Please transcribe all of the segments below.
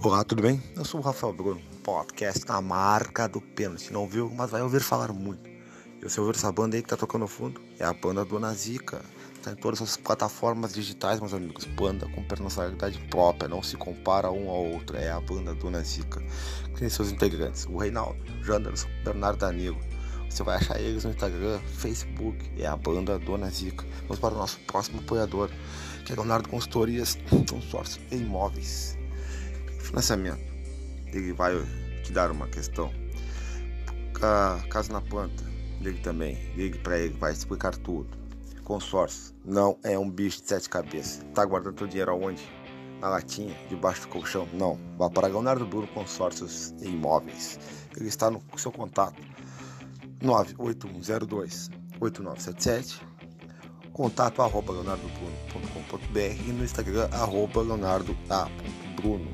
Olá, tudo bem? Eu sou o Rafael Bruno, podcast na marca do pênalti. Não viu, mas vai ouvir falar muito. E você ouvir essa banda aí que tá tocando no fundo? É a banda Dona Zica. Tá em todas as plataformas digitais, meus amigos. Banda com personalidade própria, não se compara um ao outro. É a banda Dona Zica. Tem seus integrantes: o Reinaldo, Janderson, Bernardo Danilo. Você vai achar eles no Instagram, Facebook. É a banda Dona Zica. Vamos para o nosso próximo apoiador, que é Leonardo Consultorias, consórcio e imóveis. Financiamento. Ele vai te dar uma questão. Caso na planta, ligue também. Ligue para ele, vai explicar tudo. Consórcio não é um bicho de sete cabeças. Tá guardando teu dinheiro aonde? Na latinha, debaixo do colchão? Não. Vá para Leonardo Bruno Consórcios e Imóveis. Ele está no seu contato. 98102 8977 contato arroba leonardobruno.com.br e no Instagram arroba leonardo.bruno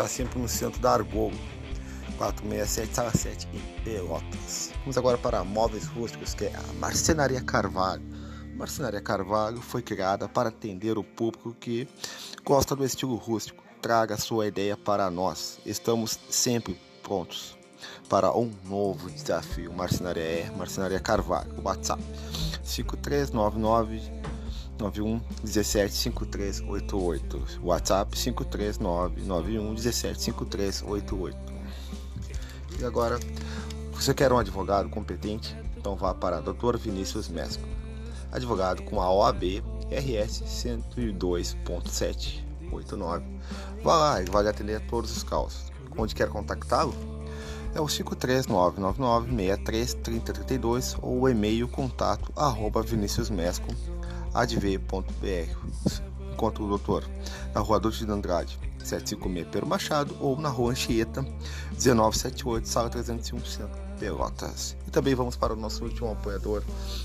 está sempre no centro da Argolo 467 sala 7 em Pelotas. Vamos agora para móveis rústicos que é a Marcenaria Carvalho. Marcenaria Carvalho foi criada para atender o público que gosta do estilo rústico. Traga sua ideia para nós. Estamos sempre prontos para um novo desafio. Marcenaria é Marcenaria Carvalho. WhatsApp 5399 91 17 5388. WhatsApp 539 91 17 5388. E agora, você quer um advogado competente? Então vá para Dr. Vinícius Mesco. Advogado com a OAB RS 102.789. Vá lá, ele vai atender todos os casos. Onde quer contactá-lo? é o 53999633032 ou o e-mail contato arroba viniciusmesco.adv.br enquanto o doutor na rua Doutor de Andrade 756 Pedro Machado ou na rua Anchieta 1978 sala 301 Pelotas. E também vamos para o nosso último apoiador,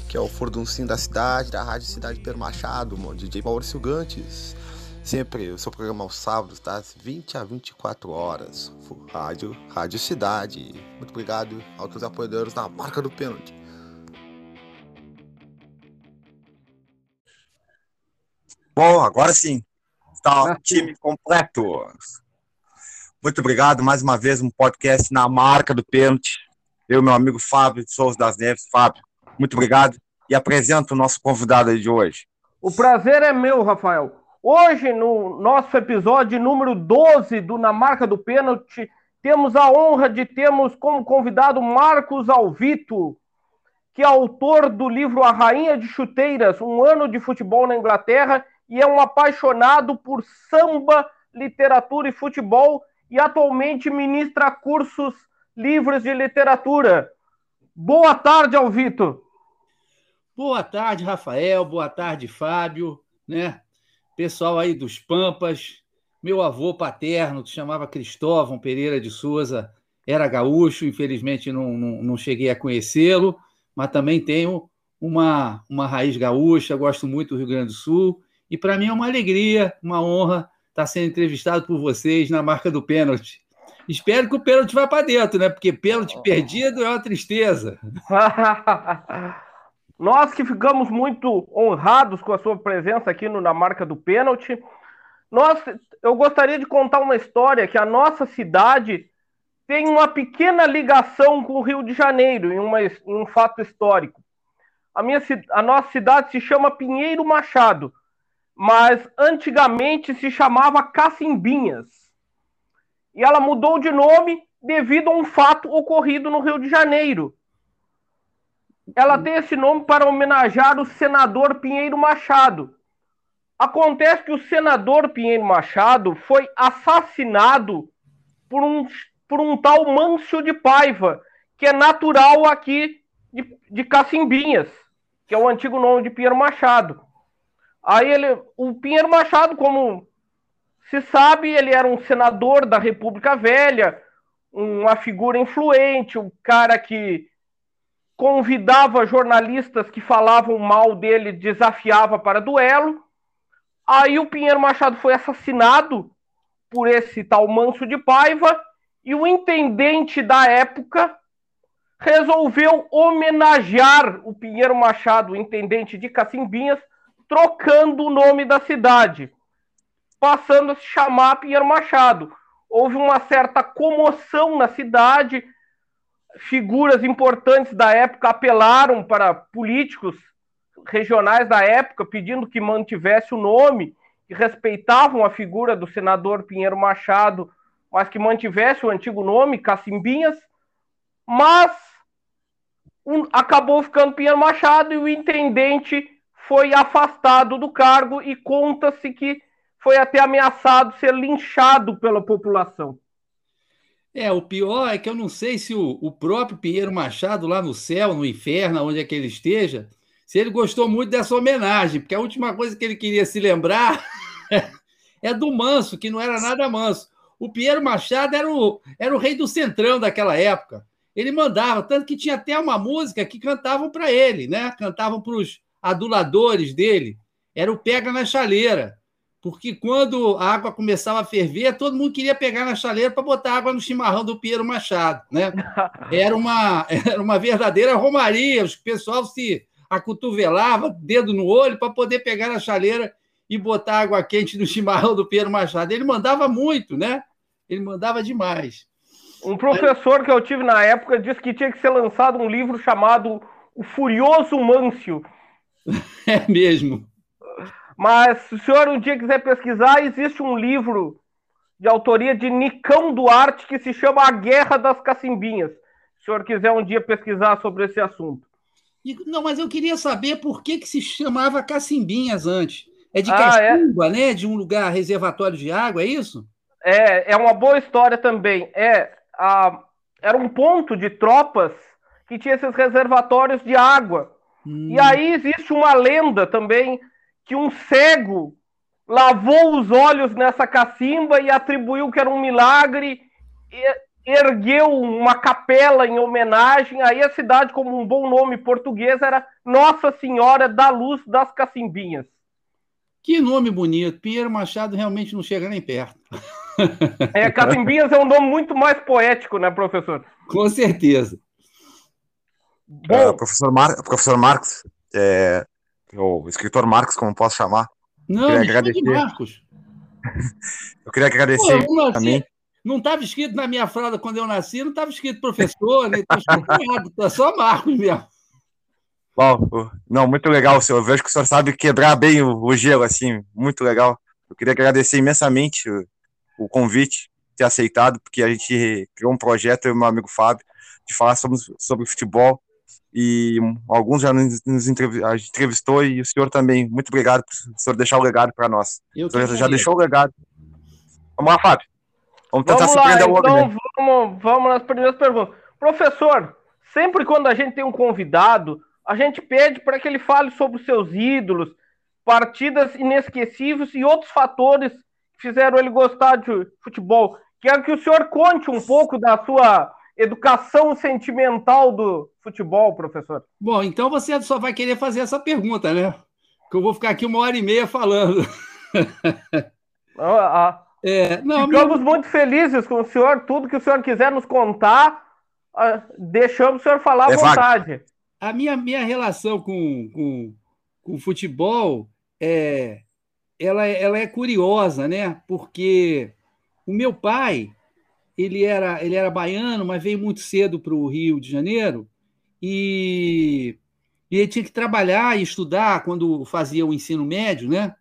que é o Forduncinho da cidade, da Rádio Cidade Pedro Machado, DJ Maurício Gantes. Sempre o seu programa aos sábados, das 20 a 24 horas. Rádio, Rádio Cidade. Muito obrigado aos apoiadores na marca do pênalti. Bom, agora sim. Está o time completo. Muito obrigado mais uma vez um podcast na marca do pênalti. Eu, meu amigo Fábio de Souza das Neves. Fábio, muito obrigado. E apresento o nosso convidado de hoje. O prazer é meu, Rafael. Hoje, no nosso episódio número 12 do Na Marca do Pênalti, temos a honra de termos como convidado Marcos Alvito, que é autor do livro A Rainha de Chuteiras, um ano de futebol na Inglaterra, e é um apaixonado por samba, literatura e futebol, e atualmente ministra cursos livres de literatura. Boa tarde, Alvito. Boa tarde, Rafael. Boa tarde, Fábio. Né? pessoal aí dos Pampas, meu avô paterno, que chamava Cristóvão Pereira de Souza, era gaúcho, infelizmente não, não, não cheguei a conhecê-lo, mas também tenho uma, uma raiz gaúcha, gosto muito do Rio Grande do Sul, e para mim é uma alegria, uma honra estar sendo entrevistado por vocês na marca do pênalti. Espero que o pênalti vá para dentro, né? Porque pênalti perdido é uma tristeza. Nós que ficamos muito honrados com a sua presença aqui no, na marca do pênalti. Nós, eu gostaria de contar uma história que a nossa cidade tem uma pequena ligação com o Rio de Janeiro, em, uma, em um fato histórico. A, minha, a nossa cidade se chama Pinheiro Machado, mas antigamente se chamava Cacimbinhas. E ela mudou de nome devido a um fato ocorrido no Rio de Janeiro ela tem esse nome para homenagear o senador Pinheiro Machado. Acontece que o senador Pinheiro Machado foi assassinado por um, por um tal Mâncio de Paiva, que é natural aqui de, de Cacimbinhas, que é o antigo nome de Pinheiro Machado. Aí ele, o Pinheiro Machado, como se sabe, ele era um senador da República Velha, uma figura influente, um cara que convidava jornalistas que falavam mal dele, desafiava para duelo. Aí o Pinheiro Machado foi assassinado por esse tal Manso de Paiva e o intendente da época resolveu homenagear o Pinheiro Machado, o intendente de Cacimbinhas, trocando o nome da cidade, passando a se chamar Pinheiro Machado. houve uma certa comoção na cidade, figuras importantes da época apelaram para políticos regionais da época pedindo que mantivesse o nome, que respeitavam a figura do senador Pinheiro Machado, mas que mantivesse o antigo nome, Cacimbinhas, mas um, acabou ficando Pinheiro Machado e o intendente foi afastado do cargo e conta-se que foi até ameaçado ser linchado pela população. É, o pior é que eu não sei se o, o próprio Pinheiro Machado, lá no céu, no inferno, onde é que ele esteja, se ele gostou muito dessa homenagem, porque a última coisa que ele queria se lembrar é do Manso, que não era nada manso. O Pinheiro Machado era o, era o rei do centrão daquela época. Ele mandava, tanto que tinha até uma música que cantavam para ele, né? Cantavam para os aduladores dele. Era o Pega na Chaleira porque quando a água começava a ferver, todo mundo queria pegar na chaleira para botar água no chimarrão do Piero Machado. Né? Era, uma, era uma verdadeira romaria, o pessoal se acotovelava, dedo no olho, para poder pegar na chaleira e botar água quente no chimarrão do Piero Machado. Ele mandava muito, né? Ele mandava demais. Um professor que eu tive na época disse que tinha que ser lançado um livro chamado O Furioso Mâncio. É mesmo. Mas se o senhor um dia quiser pesquisar, existe um livro de autoria de Nicão Duarte que se chama A Guerra das Cacimbinhas. Se o senhor quiser um dia pesquisar sobre esse assunto. não, mas eu queria saber por que, que se chamava Cacimbinhas antes. É de ah, é? Cacimba, é? né? De um lugar reservatório de água, é isso? É, é uma boa história também. É, a, era um ponto de tropas que tinha esses reservatórios de água. Hum. E aí existe uma lenda também que um cego lavou os olhos nessa cacimba e atribuiu que era um milagre, ergueu uma capela em homenagem. Aí a cidade, como um bom nome português, era Nossa Senhora da Luz das Cacimbinhas. Que nome bonito. Pinheiro Machado realmente não chega nem perto. É, Cacimbinhas é um nome muito mais poético, né, professor? Com certeza. Bom, uh, professor, Mar... professor Marcos, é, o escritor Marcos, como posso chamar. Não, queria agradecer. Marcos. eu queria agradecer Pô, também. Não estava escrito na minha fralda quando eu nasci, não estava escrito professor, nem estava escrito nada, tá só Marcos mesmo. Bom, não, muito legal, senhor. Eu vejo que o senhor sabe quebrar bem o, o gelo, assim, muito legal. Eu queria agradecer imensamente o, o convite, ter aceitado, porque a gente criou um projeto, eu e meu amigo Fábio, de falar sobre, sobre futebol e alguns já nos, entrevistou e o senhor também. Muito obrigado por o senhor deixar o legado para nós. Eu o senhor já deixou o legado. Vamos lá, Fábio. Vamos tentar vamos surpreender lá, o então né? vamos, vamos nas primeiras perguntas. Professor, sempre quando a gente tem um convidado, a gente pede para que ele fale sobre os seus ídolos, partidas inesquecíveis e outros fatores que fizeram ele gostar de futebol. Quero que o senhor conte um pouco da sua educação sentimental do futebol, professor? Bom, então você só vai querer fazer essa pergunta, né? Que eu vou ficar aqui uma hora e meia falando. Ah, é, não, Ficamos meu... muito felizes com o senhor. Tudo que o senhor quiser nos contar, ah, deixamos o senhor falar à é vontade. A minha, minha relação com, com, com o futebol é, ela, ela é curiosa, né? Porque o meu pai ele era, ele era baiano, mas veio muito cedo para o Rio de Janeiro e, e, ele tinha que trabalhar e estudar quando fazia o ensino médio, né?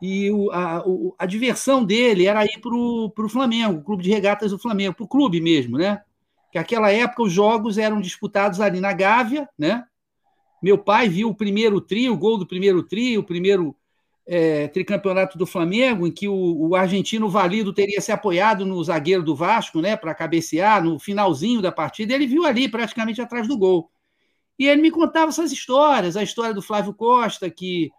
E o, a, o, a diversão dele era ir para o Flamengo, o clube de regatas do Flamengo, para o clube mesmo, né? Que naquela época os jogos eram disputados ali na Gávea, né? Meu pai viu o primeiro trio, o gol do primeiro trio, o primeiro é, tricampeonato do Flamengo, em que o, o, argentino Valido teria se apoiado no zagueiro do Vasco, né, para cabecear no finalzinho da partida, ele viu ali, praticamente atrás do gol. E ele me contava essas histórias, a história do Flávio Costa, que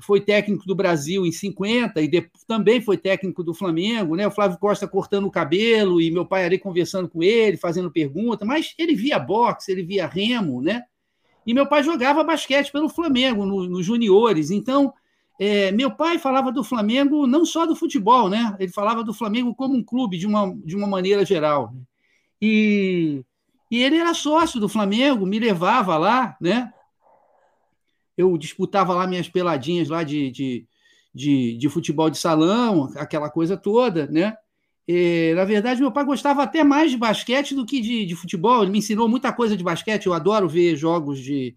foi técnico do Brasil em 50 e também foi técnico do Flamengo, né? O Flávio Costa cortando o cabelo e meu pai ali conversando com ele, fazendo pergunta, mas ele via boxe, ele via remo, né? E meu pai jogava basquete pelo Flamengo, nos no juniores. Então, é, meu pai falava do Flamengo não só do futebol, né? Ele falava do Flamengo como um clube de uma, de uma maneira geral. E, e ele era sócio do Flamengo, me levava lá, né? Eu disputava lá minhas peladinhas lá de, de, de, de futebol de salão, aquela coisa toda, né? É, na verdade, meu pai gostava até mais de basquete do que de, de, futebol. Ele me ensinou muita coisa de basquete. Eu adoro ver jogos de,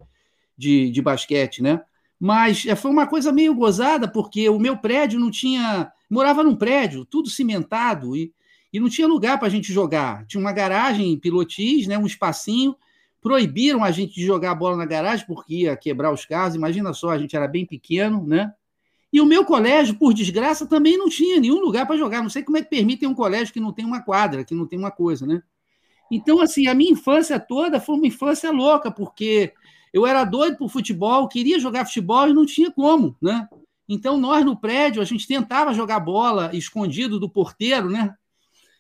de, de basquete, né? Mas é, foi uma coisa meio gozada, porque o meu prédio não tinha. Morava num prédio, tudo cimentado, e, e não tinha lugar para a gente jogar. Tinha uma garagem em Pilotis, né, um espacinho. Proibiram a gente de jogar a bola na garagem porque ia quebrar os carros. Imagina só, a gente era bem pequeno, né? E o meu colégio, por desgraça, também não tinha nenhum lugar para jogar. Não sei como é que permitem um colégio que não tem uma quadra, que não tem uma coisa, né? Então, assim, a minha infância toda foi uma infância louca, porque eu era doido por futebol, queria jogar futebol e não tinha como, né? Então, nós no prédio, a gente tentava jogar bola escondido do porteiro, né?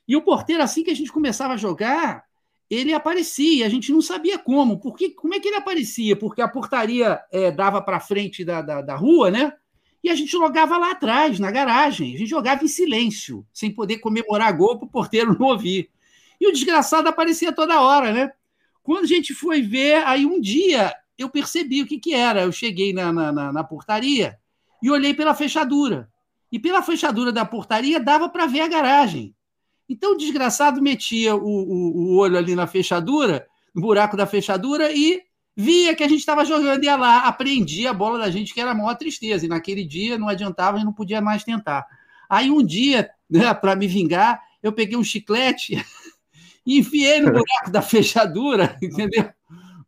E o porteiro, assim que a gente começava a jogar, ele aparecia, a gente não sabia como. Porque, como é que ele aparecia? Porque a portaria é, dava para frente da, da, da rua, né? E a gente jogava lá atrás, na garagem. A gente jogava em silêncio, sem poder comemorar gol para o porteiro não ouvir. E o desgraçado aparecia toda hora, né? Quando a gente foi ver, aí um dia eu percebi o que, que era. Eu cheguei na, na, na portaria e olhei pela fechadura. E pela fechadura da portaria dava para ver a garagem. Então o desgraçado metia o, o, o olho ali na fechadura, no buraco da fechadura, e via que a gente estava jogando, ia lá, apreendia a bola da gente, que era a maior tristeza. E naquele dia não adiantava, gente não podia mais tentar. Aí um dia, né, para me vingar, eu peguei um chiclete e enfiei no buraco da fechadura, entendeu?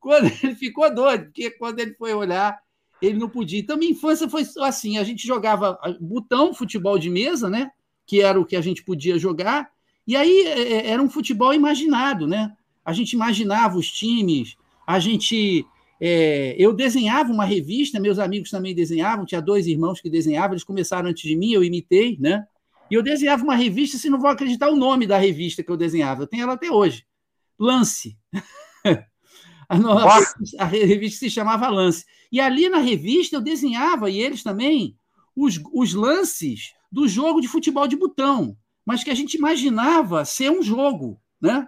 Quando ele ficou doido, porque quando ele foi olhar, ele não podia. Então, minha infância foi assim: a gente jogava botão, futebol de mesa, né? Que era o que a gente podia jogar. E aí é, é, era um futebol imaginado, né? A gente imaginava os times, a gente. É, eu desenhava uma revista, meus amigos também desenhavam, tinha dois irmãos que desenhavam, eles começaram antes de mim, eu imitei, né? E eu desenhava uma revista, se não vou acreditar o nome da revista que eu desenhava, eu tenho ela até hoje. Lance. a, nova, a revista se chamava Lance. E ali na revista eu desenhava, e eles também, os, os lances do jogo de futebol de botão, mas que a gente imaginava ser um jogo, né?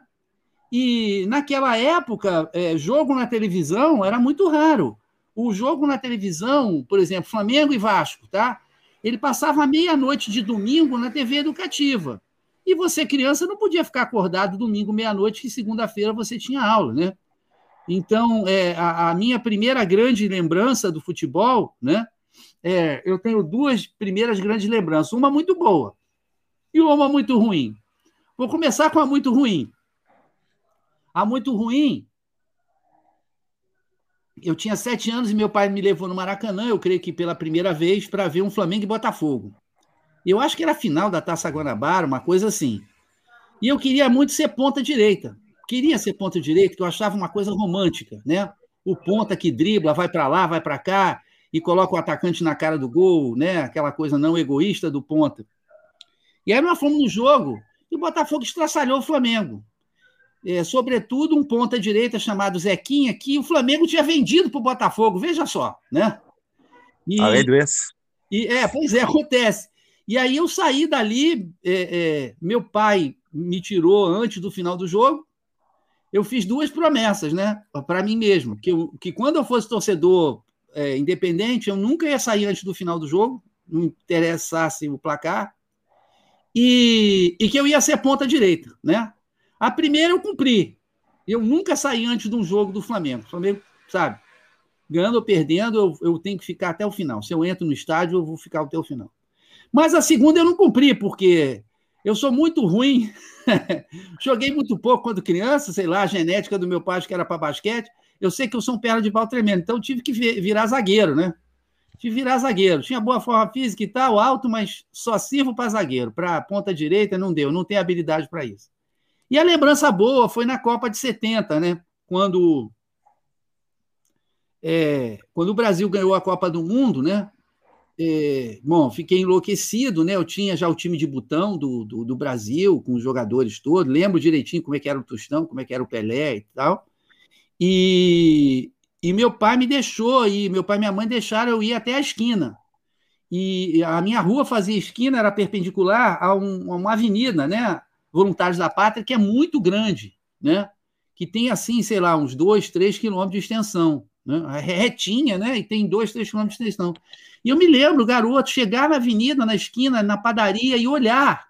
E naquela época, é, jogo na televisão era muito raro. O jogo na televisão, por exemplo, Flamengo e Vasco, tá? Ele passava meia-noite de domingo na TV educativa. E você, criança, não podia ficar acordado domingo, meia-noite, que segunda-feira você tinha aula, né? Então, é, a, a, minha primeira grande lembrança do futebol, né? É, eu tenho duas primeiras grandes lembranças, uma muito boa e uma muito ruim. Vou começar com a muito ruim. A muito ruim. Eu tinha sete anos e meu pai me levou no Maracanã, eu creio que pela primeira vez, para ver um Flamengo e Botafogo. Eu acho que era a final da Taça Guanabara, uma coisa assim. E eu queria muito ser ponta direita. Queria ser ponta direita, que eu achava uma coisa romântica, né? O ponta que dribla, vai para lá, vai para cá e coloca o atacante na cara do gol, né? Aquela coisa não egoísta do ponta. E aí nós fomos no jogo e o Botafogo estraçalhou o Flamengo é, sobretudo um ponta-direita chamado Zequinha, que o Flamengo tinha vendido para o Botafogo, veja só, né? E, Além do esse. E, é, pois é, acontece. E aí eu saí dali, é, é, meu pai me tirou antes do final do jogo, eu fiz duas promessas, né, para mim mesmo, que, eu, que quando eu fosse torcedor é, independente, eu nunca ia sair antes do final do jogo, não interessasse o placar, e, e que eu ia ser ponta direita, né? A primeira eu cumpri. Eu nunca saí antes de um jogo do Flamengo. O Flamengo, sabe? Ganhando ou perdendo, eu, eu tenho que ficar até o final. Se eu entro no estádio, eu vou ficar até o final. Mas a segunda eu não cumpri, porque eu sou muito ruim. Joguei muito pouco quando criança, sei lá, a genética do meu pai que era para basquete. Eu sei que eu sou um perna de pau tremendo, então tive que virar zagueiro, né? Tive que virar zagueiro. Tinha boa forma física e tal, alto, mas só sirvo para zagueiro. Para ponta direita não deu, não tenho habilidade para isso. E a lembrança boa foi na Copa de 70, né? Quando, é, quando o Brasil ganhou a Copa do Mundo, né? É, bom, fiquei enlouquecido, né? Eu tinha já o time de botão do, do, do, Brasil, com os jogadores todos, lembro direitinho como é que era o Tostão, como é que era o Pelé e tal. E, e meu pai me deixou, e meu pai e minha mãe deixaram eu ir até a esquina. E a minha rua fazia esquina, era perpendicular a, um, a uma avenida, né? Voluntários da Pátria, que é muito grande, né? que tem, assim, sei lá, uns 2, 3 quilômetros de extensão. Né? É retinha, né? E tem 2, 3 quilômetros de extensão. E eu me lembro, garoto, chegar na avenida, na esquina, na padaria e olhar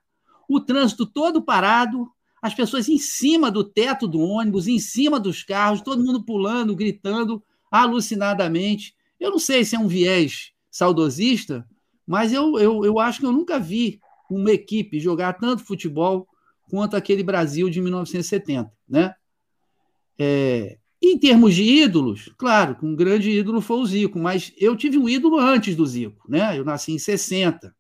o trânsito todo parado, as pessoas em cima do teto do ônibus, em cima dos carros, todo mundo pulando, gritando alucinadamente. Eu não sei se é um viés saudosista, mas eu, eu, eu acho que eu nunca vi uma equipe jogar tanto futebol quanto aquele Brasil de 1970, né? É, em termos de ídolos, claro, um grande ídolo foi o Zico, mas eu tive um ídolo antes do Zico, né? Eu nasci em 60.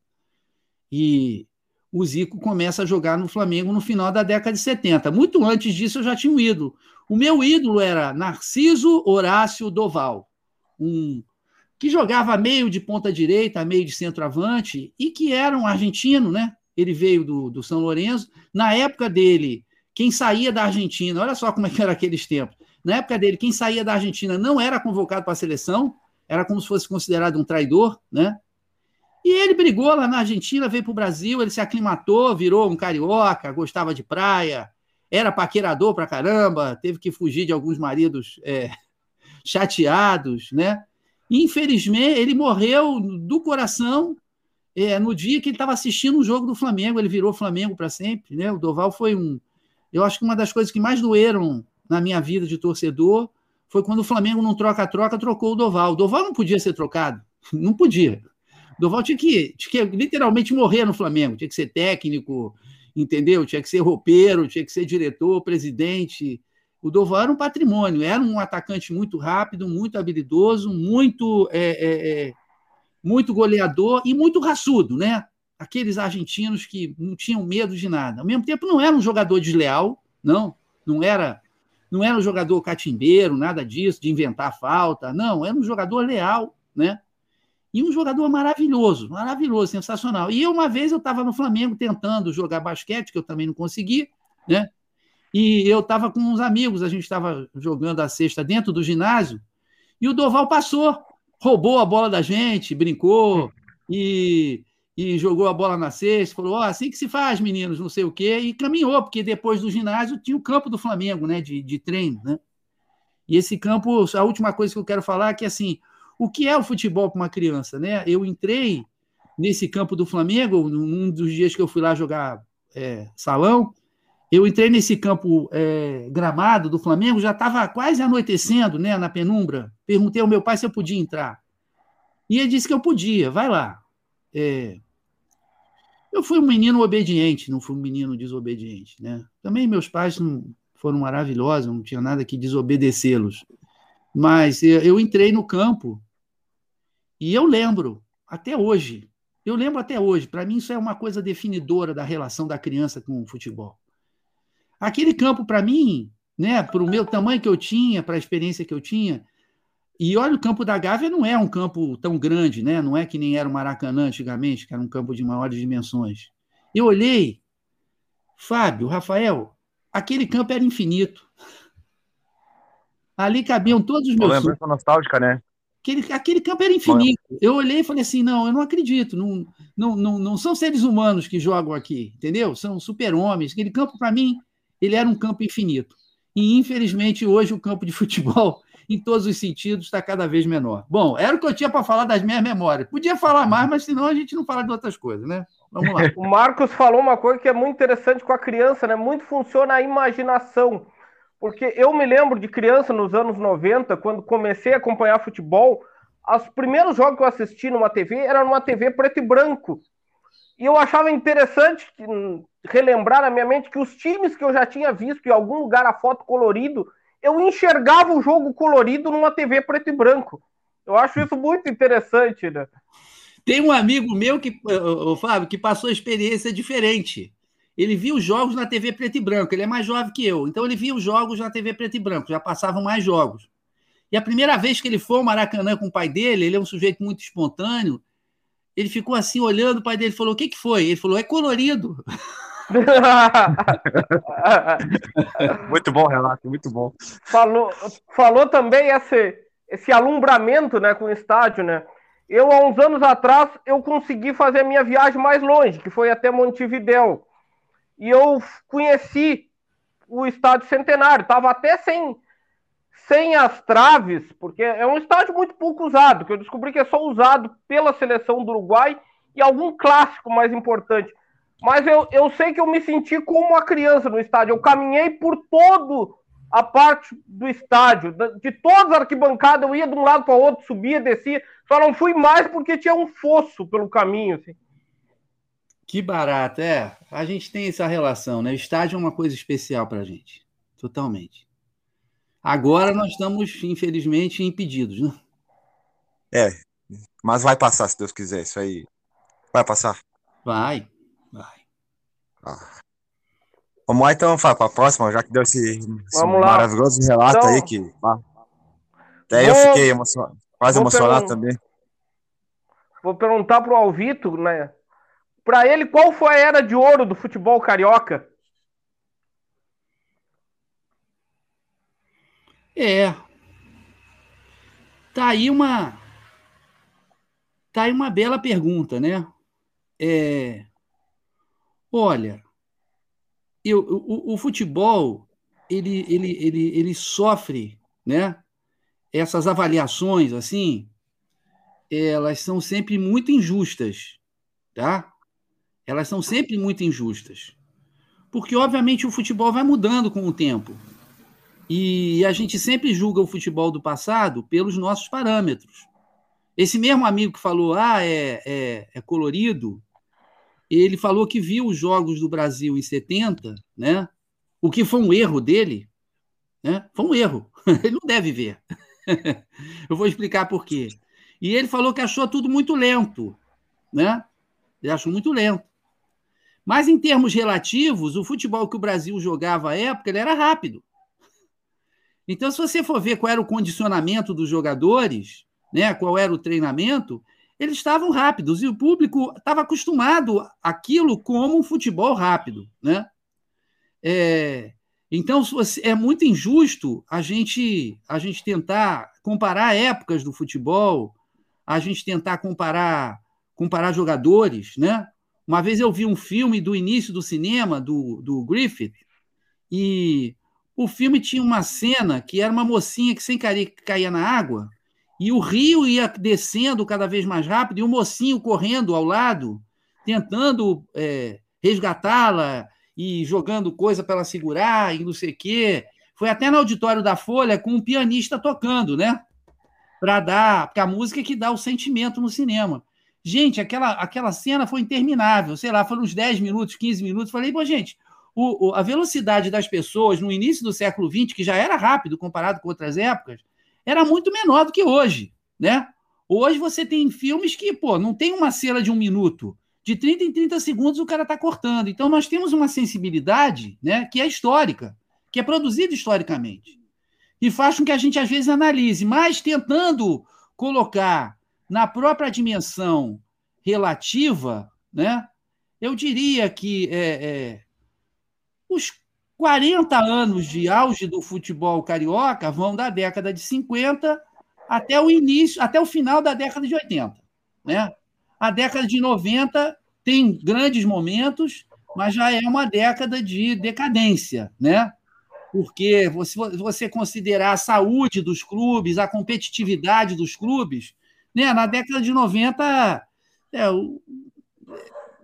E o Zico começa a jogar no Flamengo no final da década de 70. Muito antes disso eu já tinha um ídolo. O meu ídolo era Narciso Horácio Doval, um que jogava meio de ponta direita, meio de centroavante e que era um argentino, né? Ele veio do, do São Lourenço. Na época dele, quem saía da Argentina, olha só como é que era aqueles tempos. Na época dele, quem saía da Argentina não era convocado para a seleção, era como se fosse considerado um traidor, né? E ele brigou lá na Argentina, veio para o Brasil, ele se aclimatou, virou um carioca, gostava de praia, era paquerador pra caramba, teve que fugir de alguns maridos é, chateados, né? Infelizmente, ele morreu do coração é, no dia que ele estava assistindo um jogo do Flamengo, ele virou Flamengo para sempre, né? O Doval foi um, eu acho que uma das coisas que mais doeram na minha vida de torcedor foi quando o Flamengo não troca-troca, trocou o Doval. O Doval não podia ser trocado, não podia. O Doval tinha que, tinha que literalmente morrer no Flamengo, tinha que ser técnico, entendeu? Tinha que ser roupeiro, tinha que ser diretor, presidente. O Doval era um patrimônio, era um atacante muito rápido, muito habilidoso, muito, é, é, é, muito goleador e muito raçudo, né? Aqueles argentinos que não tinham medo de nada. Ao mesmo tempo, não era um jogador desleal, não, não era não era um jogador catimbeiro, nada disso, de inventar falta, não, era um jogador leal, né? E um jogador maravilhoso, maravilhoso, sensacional. E uma vez eu estava no Flamengo tentando jogar basquete, que eu também não consegui, né? E eu estava com uns amigos, a gente estava jogando a cesta dentro do ginásio, e o Doval passou, roubou a bola da gente, brincou e, e jogou a bola na cesta, falou: oh, assim que se faz, meninos, não sei o quê, e caminhou, porque depois do ginásio tinha o campo do Flamengo, né, de, de treino, né? E esse campo, a última coisa que eu quero falar é que, assim, o que é o futebol para uma criança, né? Eu entrei nesse campo do Flamengo, num dos dias que eu fui lá jogar é, salão, eu entrei nesse campo é, gramado do Flamengo, já estava quase anoitecendo, né, na penumbra. Perguntei ao meu pai se eu podia entrar. E ele disse que eu podia, vai lá. É... Eu fui um menino obediente, não fui um menino desobediente, né? Também meus pais não foram maravilhosos, não tinha nada que desobedecê-los. Mas eu entrei no campo e eu lembro, até hoje, eu lembro até hoje, para mim isso é uma coisa definidora da relação da criança com o futebol. Aquele campo, para mim, né, para o meu tamanho que eu tinha, para a experiência que eu tinha, e olha, o campo da Gávea não é um campo tão grande, né? não é que nem era o Maracanã antigamente, que era um campo de maiores dimensões. Eu olhei, Fábio, Rafael, aquele campo era infinito. Ali cabiam todos os meus. Lembrança nostálgica, né? Aquele, aquele campo era infinito. Eu olhei e falei assim: não, eu não acredito. Não, não, não, não são seres humanos que jogam aqui, entendeu? São super-homens. Aquele campo, para mim, ele era um campo infinito. E, infelizmente, hoje o campo de futebol, em todos os sentidos, está cada vez menor. Bom, era o que eu tinha para falar das minhas memórias. Podia falar mais, mas senão a gente não fala de outras coisas, né? Vamos lá. o Marcos falou uma coisa que é muito interessante com a criança, né? Muito funciona a imaginação. Porque eu me lembro de criança nos anos 90, quando comecei a acompanhar futebol, os primeiros jogos que eu assisti numa TV eram numa TV preto e branco. E eu achava interessante hum, relembrar na minha mente que os times que eu já tinha visto em algum lugar a foto colorido, eu enxergava o jogo colorido numa TV preto e branco. Eu acho isso muito interessante, né? Tem um amigo meu que, o Fábio, que passou experiência diferente. Ele viu os jogos na TV preto e branco. Ele é mais jovem que eu, então ele via os jogos na TV preto e branco. Já passavam mais jogos. E a primeira vez que ele foi ao Maracanã com o pai dele, ele é um sujeito muito espontâneo. Ele ficou assim olhando, o pai dele falou: O que, que foi? Ele falou: É colorido. muito bom, Renato, muito bom. Falou, falou também esse, esse alumbramento né, com o estádio, né? Eu, há uns anos atrás, eu consegui fazer a minha viagem mais longe, que foi até Montevidéu. E eu conheci o estádio centenário, estava até sem sem as traves, porque é um estádio muito pouco usado, que eu descobri que é só usado pela seleção do Uruguai e algum clássico mais importante. Mas eu, eu sei que eu me senti como uma criança no estádio. Eu caminhei por todo a parte do estádio, de todas as arquibancadas, eu ia de um lado para o outro, subia, descia, só não fui mais porque tinha um fosso pelo caminho. Assim. Que barato, é. A gente tem essa relação, né? O estádio é uma coisa especial para a gente, totalmente. Agora nós estamos, infelizmente, impedidos, né? É, mas vai passar, se Deus quiser, isso aí. Vai passar? Vai, vai. Ah. Vamos lá então, Fábio, para a próxima, já que deu esse, esse maravilhoso relato então, aí que. Ah, até vou, eu fiquei emocionado, quase emocionado também. Vou perguntar pro Alvito, né? Para ele, qual foi a era de ouro do futebol carioca? É. Tá aí uma tá aí uma bela pergunta, né? É, olha, eu, o, o, futebol ele, ele, ele, ele sofre, né? Essas avaliações assim, elas são sempre muito injustas, tá? Elas são sempre muito injustas. Porque, obviamente, o futebol vai mudando com o tempo. E a gente sempre julga o futebol do passado pelos nossos parâmetros. Esse mesmo amigo que falou, ah, é, é, é colorido, ele falou que viu os Jogos do Brasil em 70, né? O que foi um erro dele, né? Foi um erro. Ele não deve ver. Eu vou explicar por quê. E ele falou que achou tudo muito lento, né? Ele achou muito lento. Mas em termos relativos, o futebol que o Brasil jogava à época, ele era rápido. Então, se você for ver qual era o condicionamento dos jogadores, né, qual era o treinamento, eles estavam rápidos e o público estava acostumado àquilo como um futebol rápido, né? É, então é muito injusto a gente a gente tentar comparar épocas do futebol, a gente tentar comparar comparar jogadores, né? Uma vez eu vi um filme do início do cinema do, do Griffith e o filme tinha uma cena que era uma mocinha que sem cair caía na água e o rio ia descendo cada vez mais rápido, e o mocinho correndo ao lado, tentando é, resgatá-la e jogando coisa para ela segurar e não sei o quê. Foi até no auditório da Folha com um pianista tocando, né? Para dar, porque a música é que dá o sentimento no cinema. Gente, aquela, aquela cena foi interminável, sei lá, foram uns 10 minutos, 15 minutos. Falei, pô, gente, o, o, a velocidade das pessoas no início do século XX, que já era rápido comparado com outras épocas, era muito menor do que hoje, né? Hoje você tem filmes que, pô, não tem uma cena de um minuto. De 30 em 30 segundos o cara está cortando. Então nós temos uma sensibilidade né, que é histórica, que é produzida historicamente. E faz com que a gente, às vezes, analise, mas tentando colocar na própria dimensão relativa, né, eu diria que é, é, os 40 anos de auge do futebol carioca vão da década de 50 até o início, até o final da década de 80. Né? A década de 90 tem grandes momentos, mas já é uma década de decadência, né? Porque se você considerar a saúde dos clubes, a competitividade dos clubes, né? na década de 90, é,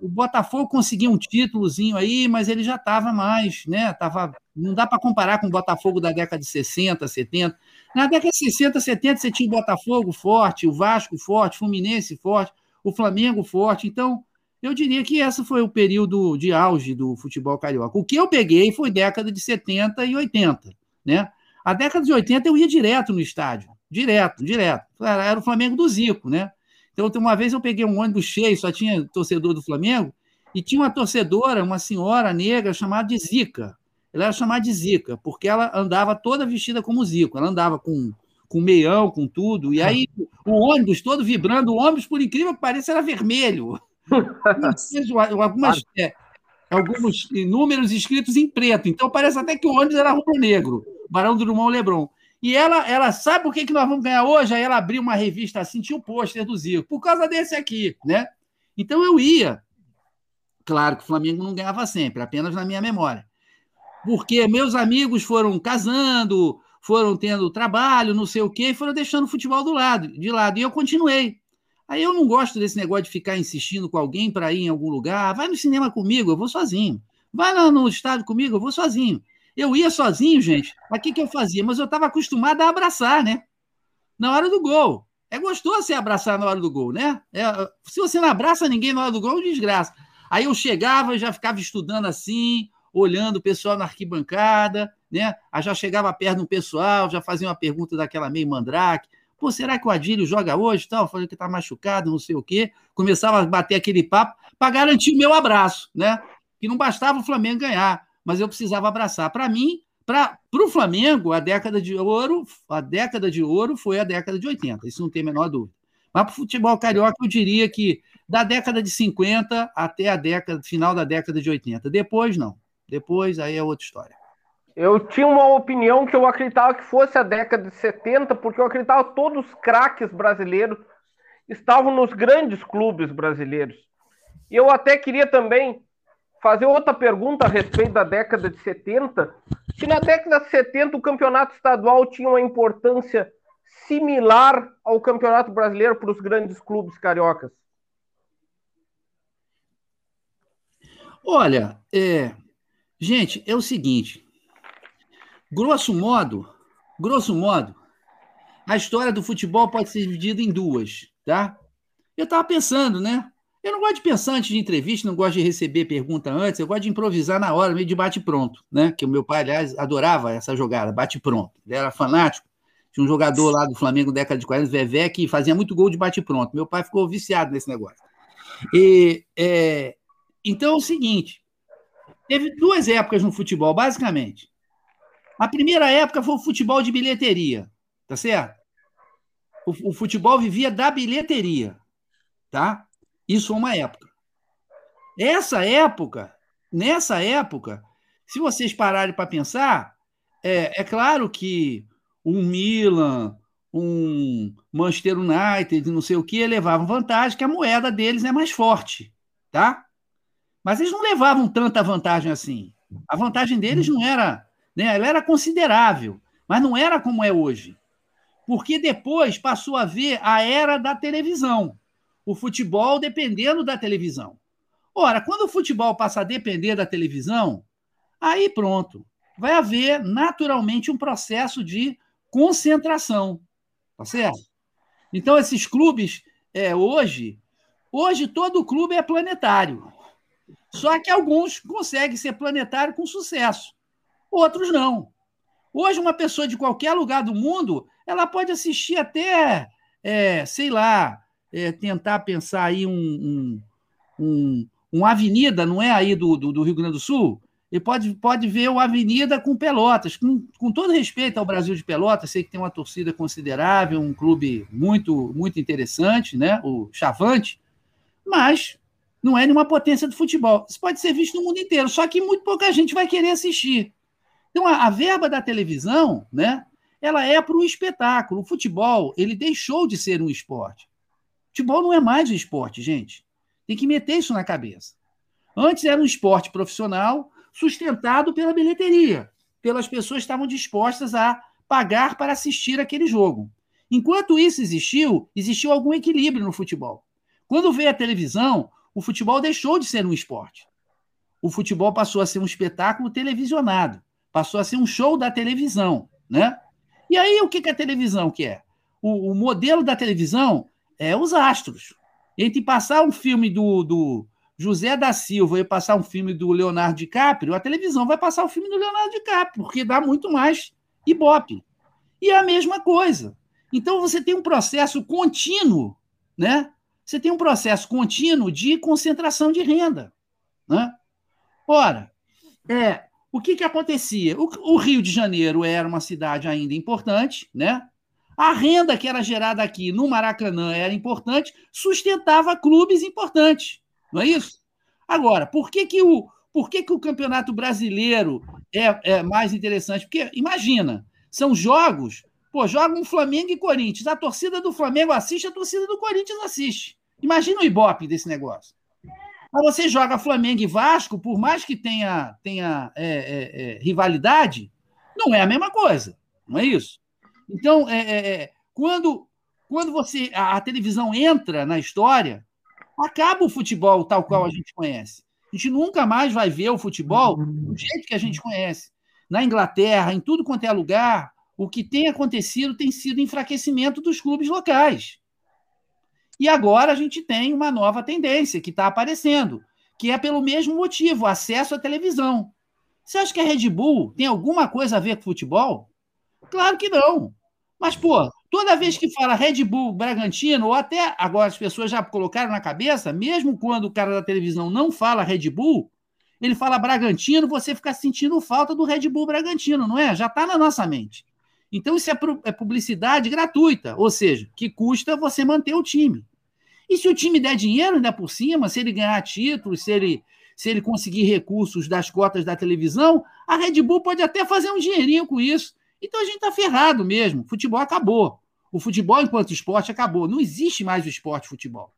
o, Botafogo conseguiu um títulozinho aí, mas ele já estava mais, né? Tava, não dá para comparar com o Botafogo da década de 60, 70. Na década de 60, 70, você tinha o Botafogo forte, o Vasco forte, o Fluminense forte, o Flamengo forte. Então, eu diria que esse foi o período de auge do futebol carioca. O que eu peguei foi década de 70 e 80, né? A década de 80 eu ia direto no estádio, direto, direto. Era o Flamengo do Zico, né? Então, uma vez eu peguei um ônibus cheio, só tinha torcedor do Flamengo, e tinha uma torcedora, uma senhora negra, chamada de Zica. Ela era chamada de Zica, porque ela andava toda vestida como Zico. Ela andava com, com meião, com tudo. E aí, o ônibus todo vibrando, o ônibus, por incrível que pareça, era vermelho. Algumas, é, alguns números escritos em preto. Então, parece até que o ônibus era rubro-negro. Barão do Drummond Lebron. E ela, ela sabe por que, que nós vamos ganhar hoje? Aí ela abriu uma revista assim, tinha o um pôster do Zico, por causa desse aqui, né? Então eu ia. Claro que o Flamengo não ganhava sempre, apenas na minha memória. Porque meus amigos foram casando, foram tendo trabalho, não sei o quê, e foram deixando o futebol do lado, de lado. E eu continuei. Aí eu não gosto desse negócio de ficar insistindo com alguém para ir em algum lugar. Vai no cinema comigo, eu vou sozinho. Vai lá no estádio comigo, eu vou sozinho. Eu ia sozinho, gente. O que, que eu fazia? Mas eu estava acostumado a abraçar, né? Na hora do gol. É gostoso você abraçar na hora do gol, né? É, se você não abraça ninguém na hora do gol, é desgraça. Aí eu chegava já ficava estudando assim, olhando o pessoal na arquibancada, né? Aí já chegava perto do pessoal, já fazia uma pergunta daquela meio mandrake. Pô, será que o Adílio joga hoje? Tal, falei que tá machucado, não sei o quê. Começava a bater aquele papo para garantir o meu abraço, né? Que não bastava o Flamengo ganhar, mas eu precisava abraçar. Para mim, para o Flamengo, a década de ouro, a década de ouro foi a década de 80, isso não tem a menor dúvida. Mas para o futebol carioca, eu diria que da década de 50 até a década, final da década de 80. Depois, não. Depois, aí é outra história. Eu tinha uma opinião que eu acreditava que fosse a década de 70, porque eu acreditava que todos os craques brasileiros estavam nos grandes clubes brasileiros. E eu até queria também fazer outra pergunta a respeito da década de 70, se na década de 70 o campeonato estadual tinha uma importância similar ao campeonato brasileiro para os grandes clubes cariocas. Olha, é, gente, é o seguinte, Grosso modo, grosso modo, a história do futebol pode ser dividida em duas, tá? Eu estava pensando, né? Eu não gosto de pensar antes de entrevista, não gosto de receber pergunta antes, eu gosto de improvisar na hora, meio de bate-pronto, né? Que o meu pai, aliás, adorava essa jogada, bate-pronto. Ele era fanático. Tinha um jogador lá do Flamengo, década de 40, Vevé, que fazia muito gol de bate-pronto. Meu pai ficou viciado nesse negócio. E, é... Então é o seguinte: teve duas épocas no futebol, basicamente. A primeira época foi o futebol de bilheteria, tá certo? O, o futebol vivia da bilheteria, tá? Isso é uma época. Essa época, nessa época, se vocês pararem para pensar, é, é claro que um Milan, um Manchester United, não sei o que, levavam vantagem, que a moeda deles é mais forte, tá? Mas eles não levavam tanta vantagem assim. A vantagem deles não era né? Ela era considerável, mas não era como é hoje. Porque depois passou a ver a era da televisão. O futebol dependendo da televisão. Ora, quando o futebol passa a depender da televisão, aí pronto. Vai haver naturalmente um processo de concentração. Tá certo? Então, esses clubes, é, hoje, hoje todo clube é planetário. Só que alguns conseguem ser planetário com sucesso outros não. Hoje, uma pessoa de qualquer lugar do mundo, ela pode assistir até, é, sei lá, é, tentar pensar aí um, um, um, uma avenida, não é aí do, do, do, Rio Grande do Sul? E pode, pode ver uma avenida com Pelotas, com, com todo respeito ao Brasil de Pelotas, sei que tem uma torcida considerável, um clube muito, muito interessante, né? o Chavante, mas não é nenhuma potência do futebol. Isso pode ser visto no mundo inteiro, só que muito pouca gente vai querer assistir. Então, a, a verba da televisão, né, ela é para o espetáculo. O futebol, ele deixou de ser um esporte. Futebol não é mais um esporte, gente. Tem que meter isso na cabeça. Antes era um esporte profissional sustentado pela bilheteria, pelas pessoas que estavam dispostas a pagar para assistir aquele jogo. Enquanto isso existiu, existiu algum equilíbrio no futebol. Quando veio a televisão, o futebol deixou de ser um esporte. O futebol passou a ser um espetáculo televisionado passou a ser um show da televisão, né? E aí o que, que a televisão quer? O modelo da televisão é os astros. Entre passar um filme do, do José da Silva e passar um filme do Leonardo DiCaprio, a televisão vai passar o filme do Leonardo DiCaprio, porque dá muito mais ibope. E é a mesma coisa. Então você tem um processo contínuo, né? Você tem um processo contínuo de concentração de renda, né? Ora, é, o que, que acontecia? O, o, Rio de Janeiro era uma cidade ainda importante, né? A renda que era gerada aqui no Maracanã era importante, sustentava clubes importantes, não é isso? Agora, por que, que, o, por que, que o Campeonato Brasileiro é, é mais interessante? Porque, imagina, são jogos, pô, jogam Flamengo e Corinthians, a torcida do Flamengo assiste, a torcida do Corinthians assiste. Imagina o ibope desse negócio. Mas você joga Flamengo e Vasco, por mais que tenha, tenha é, é, é, rivalidade, não é a mesma coisa, não é isso? Então, é, é, é, quando, quando você a, a televisão entra na história, acaba o futebol tal qual a gente conhece. A gente nunca mais vai ver o futebol do jeito que a gente conhece. Na Inglaterra, em tudo quanto é lugar, o que tem acontecido tem sido enfraquecimento dos clubes locais. E agora a gente tem uma nova tendência que está aparecendo, que é pelo mesmo motivo, acesso à televisão. Você acha que a Red Bull tem alguma coisa a ver com futebol? Claro que não. Mas, pô, toda vez que fala Red Bull, Bragantino, ou até agora as pessoas já colocaram na cabeça, mesmo quando o cara da televisão não fala Red Bull, ele fala Bragantino, você fica sentindo falta do Red Bull Bragantino, não é? Já está na nossa mente. Então, isso é, é publicidade gratuita, ou seja, que custa você manter o time. E se o time der dinheiro ainda por cima, se ele ganhar títulos, se ele, se ele conseguir recursos das cotas da televisão, a Red Bull pode até fazer um dinheirinho com isso. Então a gente está ferrado mesmo. O futebol acabou. O futebol, enquanto esporte, acabou. Não existe mais o esporte futebol.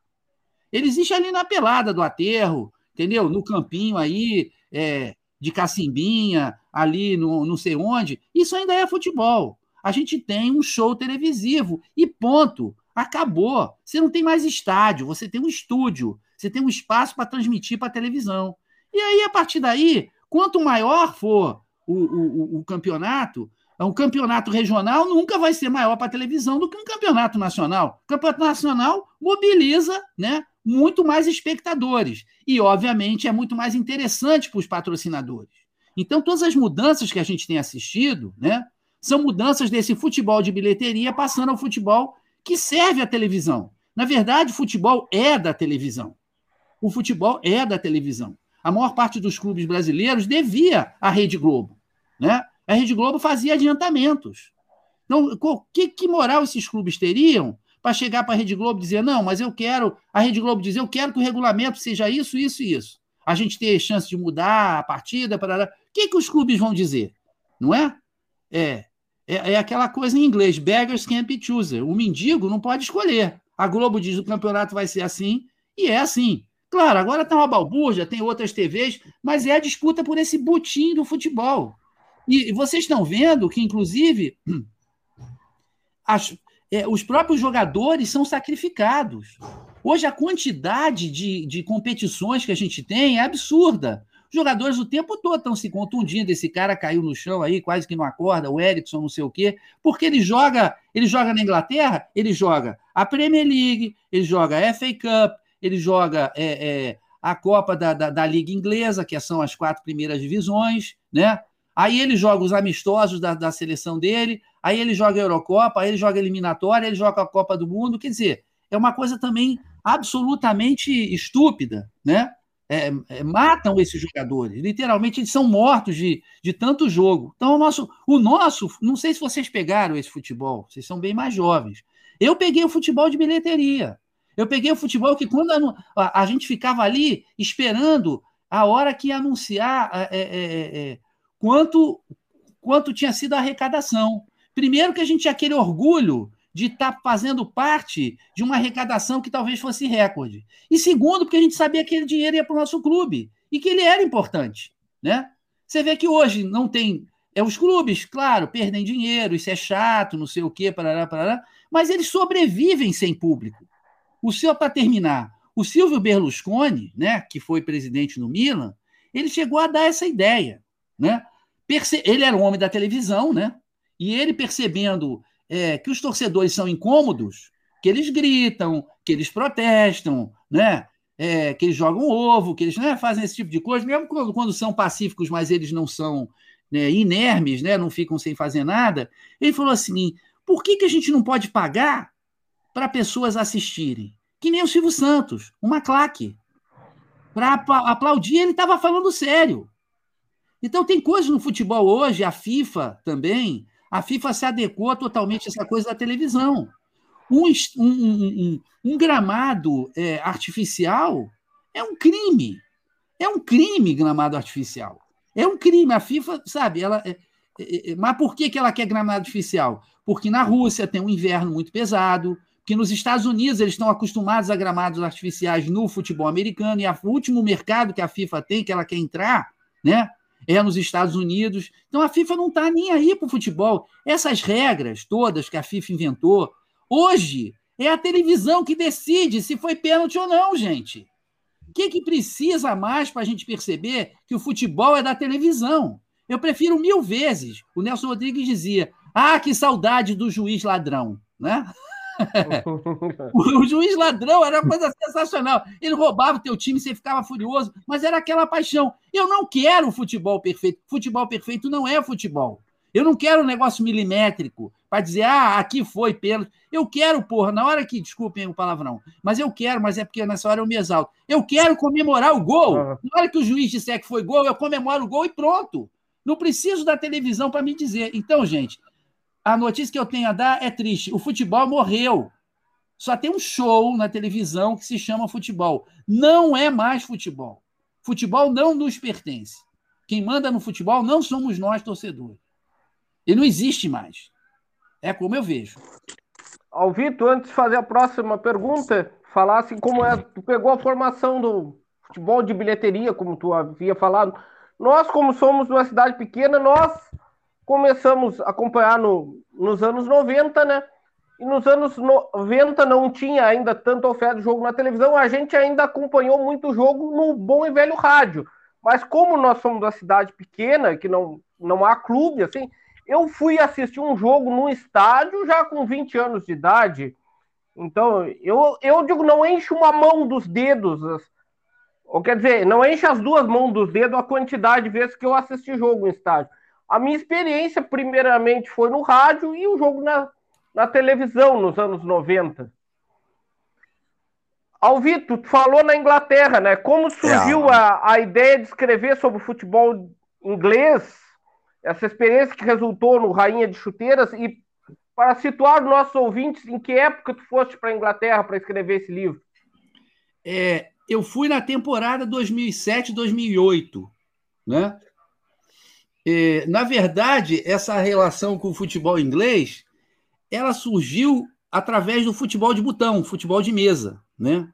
Ele existe ali na pelada do aterro, entendeu? No campinho aí, é, de cacimbinha, ali no não sei onde. Isso ainda é futebol. A gente tem um show televisivo e ponto. Acabou. Você não tem mais estádio, você tem um estúdio, você tem um espaço para transmitir para a televisão. E aí, a partir daí, quanto maior for o, o, o campeonato, um campeonato regional nunca vai ser maior para a televisão do que um campeonato nacional. O campeonato nacional mobiliza né, muito mais espectadores. E, obviamente, é muito mais interessante para os patrocinadores. Então, todas as mudanças que a gente tem assistido né, são mudanças desse futebol de bilheteria passando ao futebol que serve à televisão. Na verdade, o futebol é da televisão. O futebol é da televisão. A maior parte dos clubes brasileiros devia à Rede Globo. Né? A Rede Globo fazia adiantamentos. Então, que, que moral esses clubes teriam para chegar para a Rede Globo e dizer, não, mas eu quero, a Rede Globo dizer, eu quero que o regulamento seja isso, isso e isso. A gente ter chance de mudar a partida, para. O que, que os clubes vão dizer? Não é? É, é, é aquela coisa em inglês, beggars can't be chooser. O mendigo não pode escolher. A Globo diz o campeonato vai ser assim, e é assim. Claro, agora está uma balbúrdia, tem outras TVs, mas é a disputa por esse butim do futebol. E vocês estão vendo que, inclusive, as, é, os próprios jogadores são sacrificados. Hoje, a quantidade de, de competições que a gente tem é absurda. Os jogadores o tempo todo estão se contundindo. Esse cara caiu no chão aí, quase que não acorda, o Erickson, não sei o quê, porque ele joga, ele joga na Inglaterra, ele joga a Premier League, ele joga a FA Cup, ele joga é, é, a Copa da, da, da, Liga Inglesa, que são as quatro primeiras divisões, né? Aí ele joga os amistosos da, da seleção dele, aí ele joga a Eurocopa, aí ele joga a eliminatória, ele joga a Copa do Mundo. Quer dizer, é uma coisa também absolutamente estúpida, né? É, é, matam esses jogadores. Literalmente, eles são mortos de, de tanto jogo. Então, o nosso, o nosso, não sei se vocês pegaram esse futebol, vocês são bem mais jovens. Eu peguei o futebol de bilheteria. Eu peguei o futebol que, quando a, a, gente ficava ali esperando a hora que ia anunciar é, é, é, é quanto, quanto tinha sido a arrecadação. Primeiro, que a gente tinha aquele orgulho de estar tá fazendo parte de uma arrecadação que talvez fosse recorde. E segundo, porque a gente sabia que aquele dinheiro ia para o nosso clube e que ele era importante. Né? Você vê que hoje não tem. É, os clubes, claro, perdem dinheiro, isso é chato, não sei o quê, parará, parará, mas eles sobrevivem sem público. O seu, para terminar, o Silvio Berlusconi, né, que foi presidente no Milan, ele chegou a dar essa ideia. Né? Ele era um homem da televisão, né? E ele percebendo é, que os torcedores são incômodos, que eles gritam, que eles protestam, né? É, que eles jogam ovo, que eles né, fazem esse tipo de coisa, mesmo quando, quando são pacíficos, mas eles não são né, inermes, né, não ficam sem fazer nada. Ele falou assim: por que, que a gente não pode pagar para pessoas assistirem? Que nem o Silvio Santos, uma claque. Para aplaudir, ele estava falando sério. Então, tem coisas no futebol hoje, a FIFA também, a FIFA se adequou totalmente a essa coisa da televisão. Um, um, um, um gramado é, artificial é um crime. É um crime gramado artificial. É um crime. A FIFA, sabe, ela. É, é, é, mas por que, que ela quer gramado artificial? Porque na Rússia tem um inverno muito pesado, que nos Estados Unidos eles estão acostumados a gramados artificiais no futebol americano, e o último mercado que a FIFA tem, que ela quer entrar, né, é nos Estados Unidos. Então a FIFA não está nem aí para o futebol. Essas regras todas que a FIFA inventou, Hoje é a televisão que decide se foi pênalti ou não, gente. O que, que precisa mais para a gente perceber que o futebol é da televisão? Eu prefiro mil vezes. O Nelson Rodrigues dizia: Ah, que saudade do juiz ladrão, né? o juiz ladrão era uma coisa sensacional. Ele roubava o teu time, você ficava furioso, mas era aquela paixão. Eu não quero futebol perfeito. Futebol perfeito não é futebol. Eu não quero um negócio milimétrico para dizer, ah, aqui foi pênalti. Eu quero, porra, na hora que, desculpem o palavrão, mas eu quero, mas é porque nessa hora eu me exalto. Eu quero comemorar o gol. Na hora que o juiz disser que foi gol, eu comemoro o gol e pronto. Não preciso da televisão para me dizer. Então, gente, a notícia que eu tenho a dar é triste. O futebol morreu. Só tem um show na televisão que se chama futebol. Não é mais futebol. Futebol não nos pertence. Quem manda no futebol não somos nós, torcedores. Ele não existe mais. É como eu vejo. Alvito, antes de fazer a próxima pergunta, falasse como é. Tu pegou a formação do futebol de bilheteria, como tu havia falado. Nós, como somos uma cidade pequena, nós começamos a acompanhar no, nos anos 90, né? E nos anos 90 não tinha ainda tanta oferta de jogo na televisão, a gente ainda acompanhou muito jogo no bom e velho rádio. Mas como nós somos uma cidade pequena, que não, não há clube, assim, eu fui assistir um jogo no estádio já com 20 anos de idade. Então, eu, eu digo, não enche uma mão dos dedos. Ou quer dizer, não enche as duas mãos dos dedos a quantidade de vezes que eu assisti jogo em estádio. A minha experiência, primeiramente, foi no rádio e o jogo na, na televisão nos anos 90. Alvito, tu falou na Inglaterra, né? Como surgiu é. a, a ideia de escrever sobre o futebol inglês, essa experiência que resultou no Rainha de Chuteiras, e para situar os nossos ouvintes, em que época tu foste para a Inglaterra para escrever esse livro? É, eu fui na temporada 2007-2008, né? É, na verdade, essa relação com o futebol inglês, ela surgiu através do futebol de botão, futebol de mesa, né?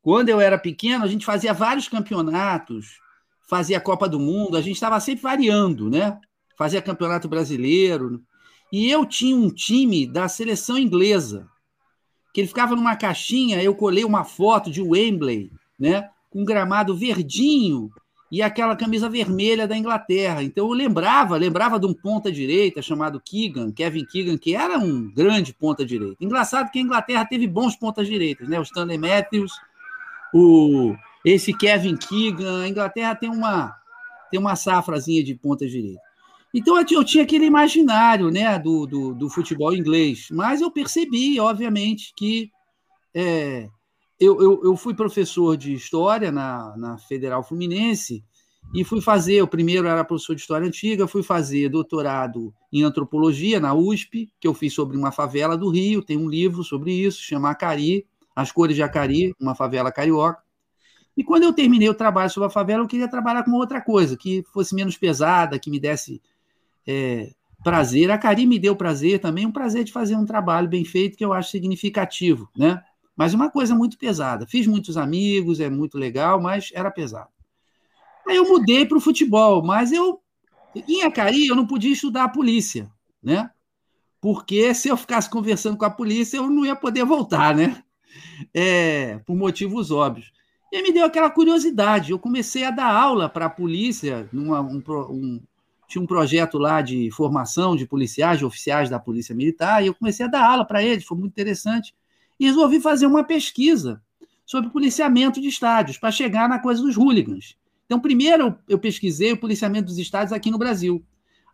Quando eu era pequeno, a gente fazia vários campeonatos, fazia Copa do Mundo, a gente estava sempre variando, né? Fazia campeonato brasileiro. E eu tinha um time da seleção inglesa, que ele ficava numa caixinha, eu colei uma foto de Wembley, né? Com um gramado verdinho, e aquela camisa vermelha da Inglaterra. Então eu lembrava, lembrava de um ponta direita chamado Keegan, Kevin Keegan, que era um grande ponta direita. Engraçado que a Inglaterra teve bons pontas direitas, né? O Stanley Matthews, o esse Kevin Keegan, a Inglaterra tem uma tem uma safrazinha de ponta direita. Então eu tinha aquele imaginário, né, do, do, do futebol inglês, mas eu percebi, obviamente, que é, eu, eu, eu, fui professor de história na, na Federal Fluminense e fui fazer, o primeiro era professor de história antiga, fui fazer doutorado em antropologia na USP, que eu fiz sobre uma favela do Rio, tem um livro sobre isso, chama Acari, As Cores de Acari, uma favela carioca. E quando eu terminei o trabalho sobre a favela, eu queria trabalhar com outra coisa, que fosse menos pesada, que me desse é, prazer. A Acari me deu prazer também, um prazer de fazer um trabalho bem feito, que eu acho significativo, né? Mas uma coisa muito pesada. Fiz muitos amigos, é muito legal, mas era pesado. Aí eu mudei para o futebol, mas eu em Acari eu não podia estudar a polícia, né? Porque se eu ficasse conversando com a polícia, eu não ia poder voltar, né? É, por motivos óbvios. E me deu aquela curiosidade. Eu comecei a dar aula para a polícia, numa, um, um, tinha um projeto lá de formação de policiais, de oficiais da Polícia Militar, e eu comecei a dar aula para eles, foi muito interessante e resolvi fazer uma pesquisa sobre policiamento de estádios, para chegar na coisa dos hooligans. Então, primeiro eu pesquisei o policiamento dos estádios aqui no Brasil.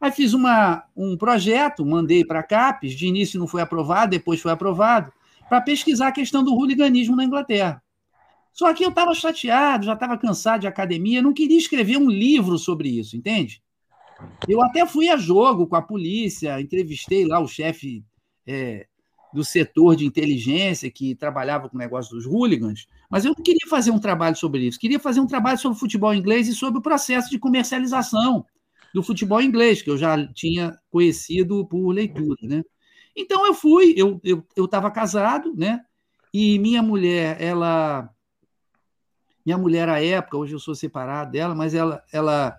Aí fiz uma, um projeto, mandei para a CAPES, de início não foi aprovado, depois foi aprovado, para pesquisar a questão do hooliganismo na Inglaterra. Só que eu estava chateado, já estava cansado de academia, não queria escrever um livro sobre isso, entende? Eu até fui a jogo com a polícia, entrevistei lá o chefe é, do setor de inteligência que trabalhava com o negócio dos hooligans, mas eu não queria fazer um trabalho sobre isso, queria fazer um trabalho sobre futebol inglês e sobre o processo de comercialização do futebol inglês, que eu já tinha conhecido por leitura, né? Então eu fui, eu eu estava casado, né? E minha mulher, ela minha mulher à época, hoje eu sou separado dela, mas ela ela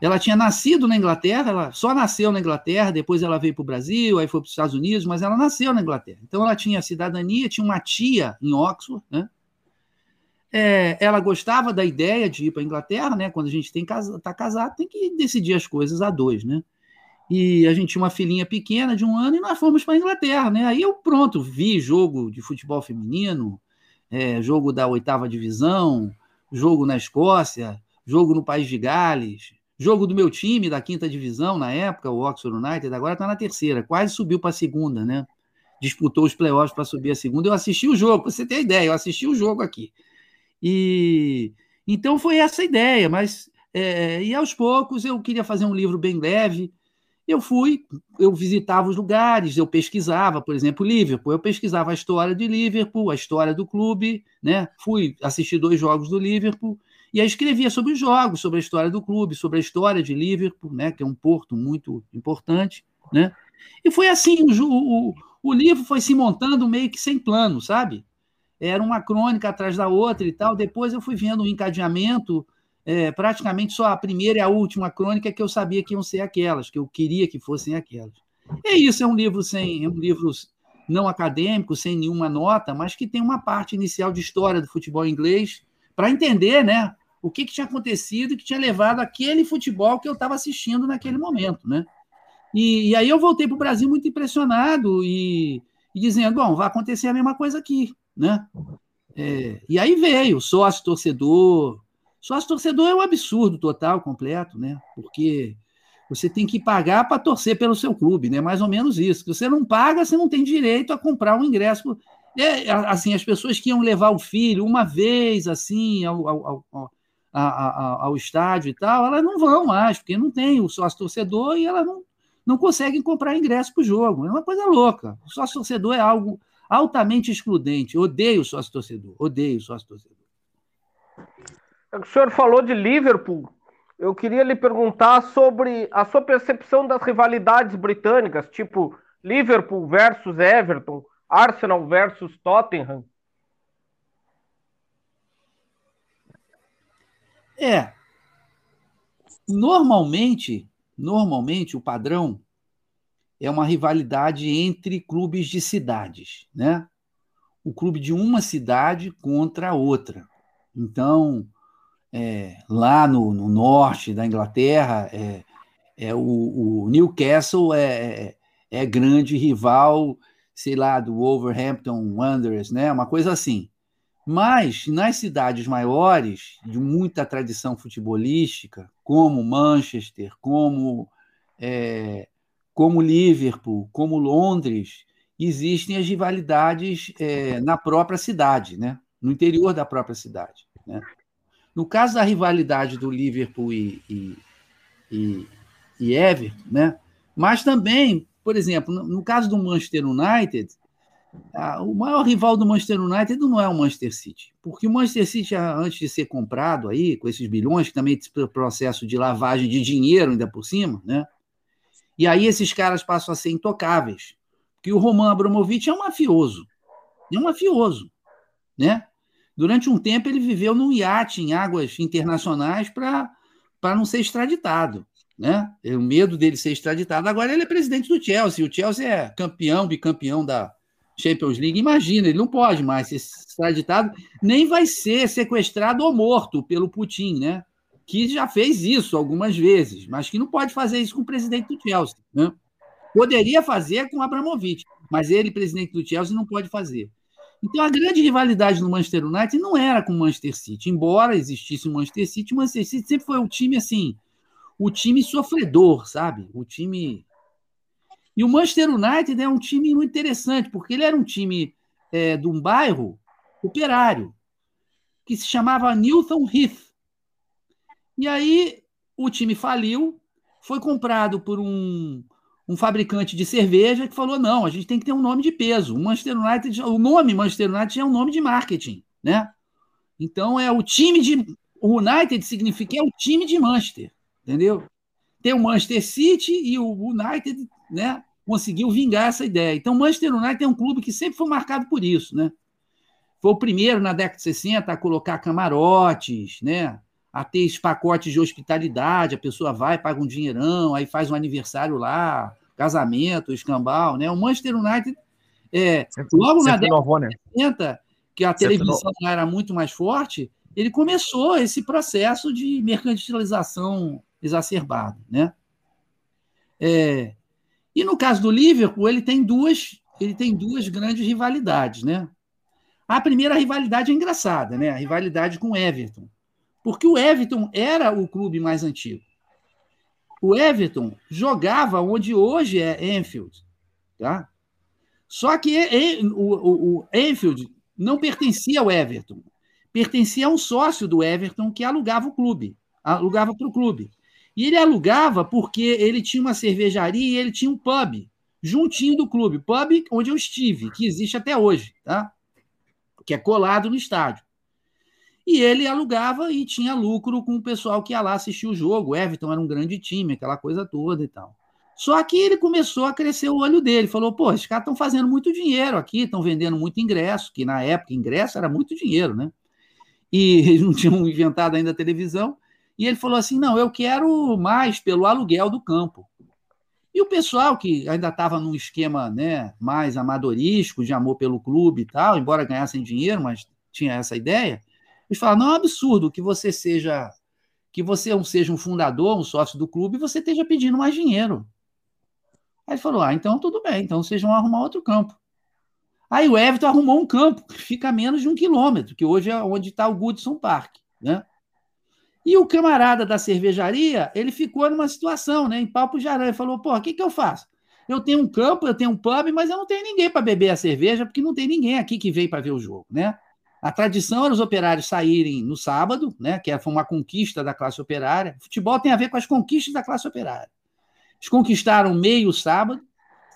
ela tinha nascido na Inglaterra, ela só nasceu na Inglaterra, depois ela veio para o Brasil, aí foi para os Estados Unidos, mas ela nasceu na Inglaterra. Então ela tinha cidadania, tinha uma tia em Oxford, né? É, ela gostava da ideia de ir para a Inglaterra, né? Quando a gente está casado, tem que decidir as coisas a dois, né? E a gente tinha uma filhinha pequena de um ano e nós fomos para a Inglaterra, né? Aí eu, pronto, vi jogo de futebol feminino, é, jogo da oitava divisão, jogo na Escócia, jogo no País de Gales, jogo do meu time da quinta divisão na época, o Oxford United, agora está na terceira, quase subiu para a segunda, né? Disputou os playoffs para subir a segunda. Eu assisti o jogo, para você ter ideia, eu assisti o jogo aqui. E então foi essa a ideia, mas é, e aos poucos eu queria fazer um livro bem leve. Eu fui, eu visitava os lugares, eu pesquisava, por exemplo, Liverpool. Eu pesquisava a história de Liverpool, a história do clube, né? Fui assistir dois jogos do Liverpool e aí escrevia sobre os jogos, sobre a história do clube, sobre a história de Liverpool, né? Que é um porto muito importante, né? E foi assim, o, o, o livro foi se montando meio que sem plano, sabe? era uma crônica atrás da outra e tal. Depois eu fui vendo o encadeamento, é, praticamente só a primeira e a última crônica que eu sabia que iam ser aquelas, que eu queria que fossem aquelas. É isso, é um livro sem, é um livro não acadêmico, sem nenhuma nota, mas que tem uma parte inicial de história do futebol inglês para entender, né, o que, que tinha acontecido que tinha levado aquele futebol que eu estava assistindo naquele momento, né? E, e aí eu voltei para o Brasil muito impressionado e, e dizendo, bom, vai acontecer a mesma coisa aqui né? É, e aí veio sócio torcedor. Sócio torcedor é um absurdo total, completo, né? Porque você tem que pagar para torcer pelo seu clube, né? Mais ou menos isso. Se você não paga, você não tem direito a comprar um ingresso. É, assim, as pessoas que iam levar o filho uma vez assim ao, ao, ao, ao, estádio e tal, elas não vão mais, porque não tem o sócio torcedor e elas não, não conseguem comprar ingresso para o jogo. É uma coisa louca. O sócio torcedor é algo altamente excludente. Odeio sócio torcedor, odeio sócio torcedor. O senhor falou de Liverpool. Eu queria lhe perguntar sobre a sua percepção das rivalidades britânicas, tipo Liverpool versus Everton, Arsenal versus Tottenham. É. Normalmente, normalmente o padrão é uma rivalidade entre clubes de cidades, né? O clube de uma cidade contra a outra. Então, é, lá no, no, norte da Inglaterra, é, é o, o, Newcastle é, é, é grande rival, sei lá, do Wolverhampton Wanderers, né? Uma coisa assim. Mas nas cidades maiores, de muita tradição futebolística, como Manchester, como é, como Liverpool, como Londres, existem as rivalidades é, na própria cidade, né? no interior da própria cidade. Né? No caso da rivalidade do Liverpool e, e, e, e Everton, né? mas também, por exemplo, no, caso do Manchester United, a, o maior rival do Manchester United não é o Manchester City, porque o Manchester City, antes de ser comprado aí, com esses bilhões, que também tem processo de lavagem de dinheiro ainda por cima, né? E aí esses caras passam a ser intocáveis. Porque o Roman Abramovich é um mafioso. É um mafioso. Né? Durante um tempo ele viveu num iate em águas internacionais para não ser extraditado. Né? É o medo dele ser extraditado. Agora ele é presidente do Chelsea. O Chelsea é campeão, bicampeão da Champions League. Imagina, ele não pode mais ser extraditado, nem vai ser sequestrado ou morto pelo Putin, né? que já fez isso algumas vezes, mas que não pode fazer isso com o presidente do Chelsea. Né? Poderia fazer com Abramovich, mas ele, presidente do Chelsea, não pode fazer. Então, a grande rivalidade no Manchester United não era com o Manchester City. Embora existisse o Manchester City, o Manchester City sempre foi um time assim, o time sofredor, sabe? O time. E o Manchester United é um time muito interessante, porque ele era um time é, de um bairro operário, que se chamava Newton Heath. E aí o time faliu, foi comprado por um, um fabricante de cerveja que falou: não, a gente tem que ter um nome de peso. O Manchester United, o nome Manchester United é um nome de marketing, né? Então é o time de. O United significa é o time de Manchester, entendeu? Tem o Manchester City e o United, né? Conseguiu vingar essa ideia. Então, o Manchester United é um clube que sempre foi marcado por isso, né? Foi o primeiro na década de 60 a colocar camarotes, né? a ter esse pacote de hospitalidade, a pessoa vai, paga um dinheirão, aí faz um aniversário lá, casamento, escambau, né? O Manchester United, é, logo na década né? 70, que a televisão era muito mais forte, ele começou esse processo de mercantilização exacerbado, né? É, e no caso do Liverpool, ele tem duas, ele tem duas grandes rivalidades, né? A primeira rivalidade é engraçada, né? A rivalidade com o Everton. Porque o Everton era o clube mais antigo. O Everton jogava onde hoje é Enfield, tá? Só que o, o, Enfield não pertencia ao Everton, pertencia a um sócio do Everton que alugava o clube, alugava para o clube. E ele alugava porque ele tinha uma cervejaria e ele tinha um pub juntinho do clube, pub onde eu estive, que existe até hoje, tá? Que é colado no estádio. E ele alugava e tinha lucro com o pessoal que ia lá assistir o jogo. O Everton era um grande time, aquela coisa toda e tal. Só que ele começou a crescer o olho dele. Falou: pô, esses caras estão fazendo muito dinheiro aqui, estão vendendo muito ingresso, que na época ingresso era muito dinheiro, né? E eles não tinham inventado ainda a televisão. E ele falou assim: não, eu quero mais pelo aluguel do campo. E o pessoal que ainda estava num esquema né, mais amadorístico, de amor pelo clube e tal, embora ganhassem dinheiro, mas tinha essa ideia, eles falam: não é um absurdo que você seja que você seja um fundador, um sócio do clube, e você esteja pedindo mais dinheiro. Aí ele falou: ah, então tudo bem, então vocês vão arrumar outro campo. Aí o Everton arrumou um campo que fica a menos de um quilômetro, que hoje é onde está o Goodson Park. Né? E o camarada da cervejaria, ele ficou numa situação, né, em papo de aranha, falou: pô, o que, que eu faço? Eu tenho um campo, eu tenho um pub, mas eu não tenho ninguém para beber a cerveja, porque não tem ninguém aqui que veio para ver o jogo, né? A tradição era os operários saírem no sábado, né, que foi uma conquista da classe operária. Futebol tem a ver com as conquistas da classe operária. Eles conquistaram meio sábado,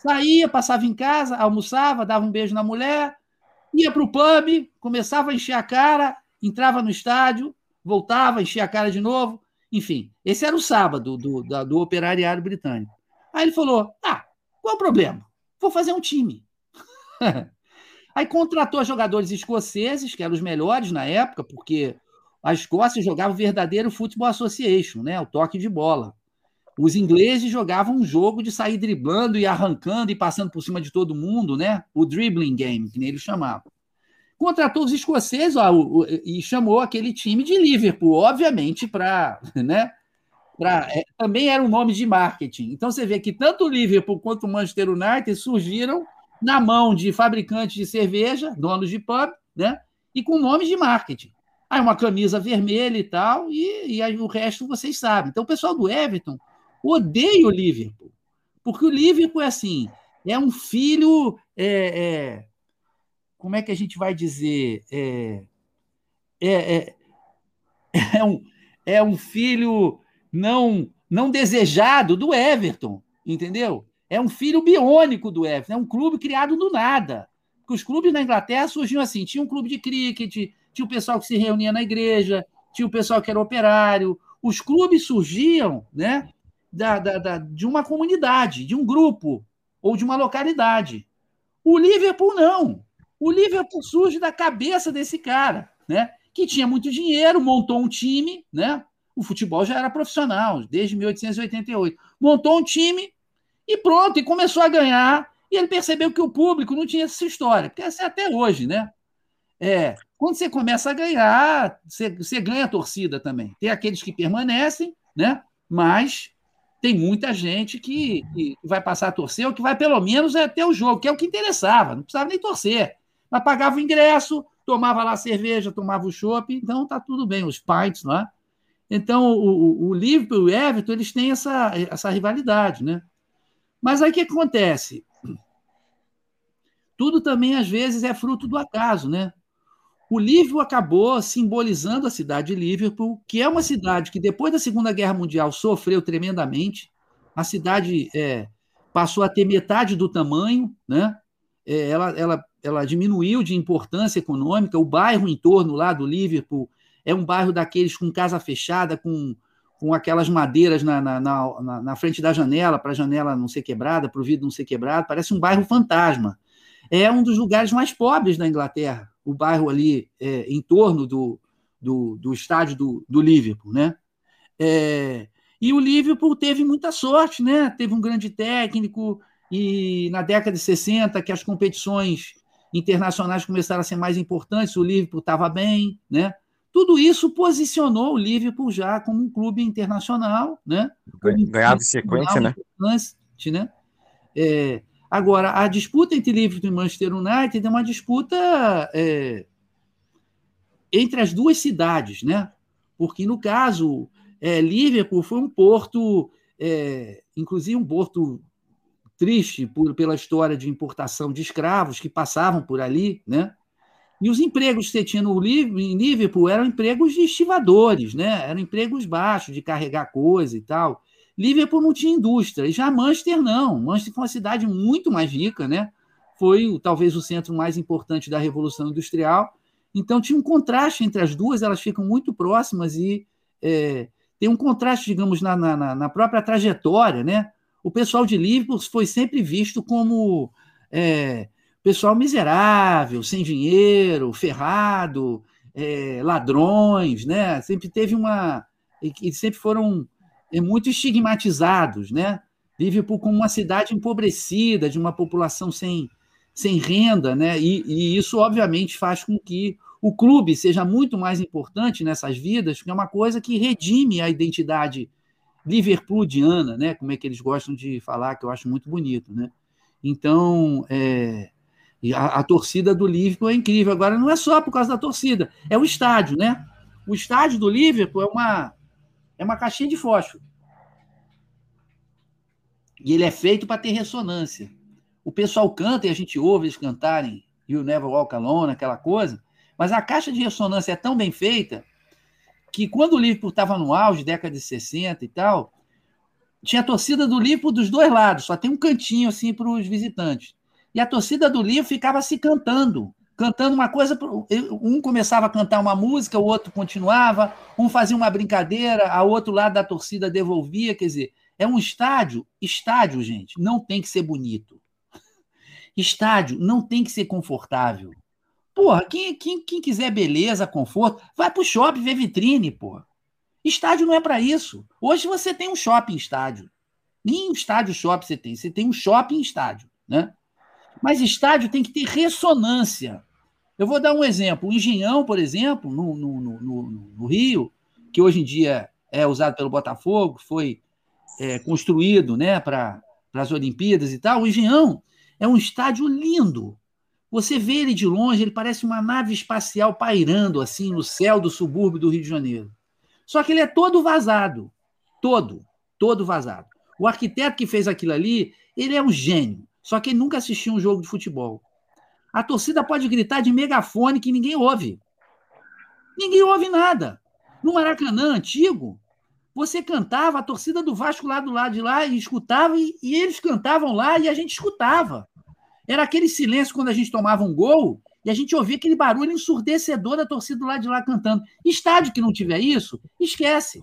saía, passava em casa, almoçava, dava um beijo na mulher, ia para o pub, começava a encher a cara, entrava no estádio, voltava, enchia a cara de novo. Enfim, esse era o sábado do, do, do britânico. Aí ele falou: Ah, qual o problema? Vou fazer um time. Aí contratou jogadores escoceses, que eram os melhores na época, porque a Escócia jogava o verdadeiro Football Association, né? o toque de bola. Os ingleses jogavam um jogo de sair driblando e arrancando e passando por cima de todo mundo, né? O dribbling game, que nem eles chamavam. Contratou os escoceses ó, o, e chamou aquele time de Liverpool, obviamente, para. Né? É, também era um nome de marketing. Então você vê que tanto o Liverpool quanto o Manchester United surgiram na mão de fabricantes de cerveja, donos de pub, né? E com nomes de marketing. Aí uma camisa vermelha e tal, e, e aí o resto vocês sabem. Então o pessoal do Everton odeia o Liverpool, porque o Liverpool é assim, é um filho, é, é, como é que a gente vai dizer, é, é, é, é um, é um filho não não desejado do Everton, entendeu? É um filho biônico do Everton, é um clube criado do nada. Porque os clubes na Inglaterra surgiam assim: tinha um clube de cricket, tinha o pessoal que se reunia na igreja, tinha o pessoal que era operário. Os clubes surgiam né, da, da, da, de uma comunidade, de um grupo ou de uma localidade. O Liverpool não. O Liverpool surge da cabeça desse cara, né? Que tinha muito dinheiro, montou um time, né? O futebol já era profissional desde 1888. Montou um time e pronto, e começou a ganhar. E ele percebeu que o público não tinha essa história, porque é até hoje, né? É, quando você começa a ganhar, você, você ganha a torcida também. Tem aqueles que permanecem, né? Mas tem muita gente que, que, vai passar a torcer, ou que vai pelo menos até o jogo, que é o que interessava, não precisava nem torcer. Pagava o ingresso, tomava lá cerveja, tomava o chopp, então tá tudo bem, os pints lá. Então, o, o Liverpool e o Everton, eles têm essa, essa rivalidade, né? Mas aí o que acontece? Tudo também, às vezes, é fruto do acaso, né? O Liverpool acabou simbolizando a cidade de Liverpool, que é uma cidade que, depois da Segunda Guerra Mundial, sofreu tremendamente. A cidade é, passou a ter metade do tamanho, né? É, ela, ela, ela diminuiu de importância econômica. O bairro em torno lá do Liverpool é um bairro daqueles com casa fechada, com, com aquelas madeiras na, na, na, na frente da janela, para a janela não ser quebrada, para o vidro não ser quebrado. Parece um bairro fantasma. É um dos lugares mais pobres da Inglaterra o bairro ali é, em torno do, do, do estádio do, do Liverpool, né? É, e o Liverpool teve muita sorte, né? Teve um grande técnico e na década de 60 que as competições internacionais começaram a ser mais importantes, o Liverpool estava bem, né? Tudo isso posicionou o Liverpool já como um clube internacional, né? Ganhava sequência, né? né? É, agora, a disputa entre Liverpool e Manchester United é uma disputa é, entre as duas cidades, né? Porque, no caso, é, Liverpool foi um porto, é, inclusive um porto triste por, pela história de importação de escravos que passavam por ali, né? E os empregos que você tinha no, Liverpool eram empregos de estivadores, né? Eram empregos baixos, de carregar coisa e tal. Liverpool não tinha indústria, e já Manchester não. Manchester foi uma cidade muito mais rica, né? Foi talvez o centro mais importante da Revolução Industrial. Então tinha um contraste entre as duas, elas ficam muito próximas e é, tem um contraste, digamos, na, na, na própria trajetória, né? O pessoal de Liverpool foi sempre visto como é, pessoal miserável, sem dinheiro, ferrado, é, ladrões, né? Sempre teve uma. E sempre foram é, muito estigmatizados, né? Liverpool como uma cidade empobrecida, de uma população sem, sem renda, né? E, e, isso, obviamente, faz com que o clube seja muito mais importante nessas vidas, porque é uma coisa que redime a identidade liverpooliana, né? Como é que eles gostam de falar, que eu acho muito bonito, né? Então, é, a, a, torcida do Liverpool é incrível. Agora, não é só por causa da torcida, é o estádio, né? O estádio do Liverpool é uma, é uma caixinha de fósforo. E ele é feito para ter ressonância. O pessoal canta e a gente ouve eles cantarem You Never Walk Alone, aquela coisa, mas a caixa de ressonância é tão bem feita que quando o Liverpool estava no auge, década de 60 e tal, tinha a torcida do Liverpool dos dois lados, só tem um cantinho assim para os visitantes. E a torcida do Liverpool ficava se cantando, cantando uma coisa, um começava a cantar uma música, o outro continuava, um fazia uma brincadeira, a outro lado da torcida devolvia, quer dizer, é um estádio, estádio, gente, não tem que ser bonito. Estádio não tem que ser confortável. Porra, quem, quem, quem quiser beleza, conforto, vai pro shopping ver vitrine, porra. Estádio não é para isso. Hoje você tem um shopping estádio. Nem estádio shopping você tem, você tem um shopping estádio, né? Mas estádio tem que ter ressonância. Eu vou dar um exemplo. O Engenhão, por exemplo, no, no, no, no Rio, que hoje em dia é usado pelo Botafogo, foi é, construído né, para as Olimpíadas e tal. O Engenhão é um estádio lindo, você vê ele de longe, ele parece uma nave espacial pairando assim no céu do subúrbio do Rio de Janeiro. Só que ele é todo vazado. Todo. Todo vazado. O arquiteto que fez aquilo ali, ele é um gênio. Só que ele nunca assistiu um jogo de futebol. A torcida pode gritar de megafone que ninguém ouve. Ninguém ouve nada. No Maracanã antigo, você cantava, a torcida do Vasco lá do lado de lá e escutava, e, e eles cantavam lá e a gente escutava. Era aquele silêncio quando a gente tomava um gol e a gente ouvia aquele barulho ensurdecedor da torcida do lado de lá cantando. Estádio que não tiver isso, esquece.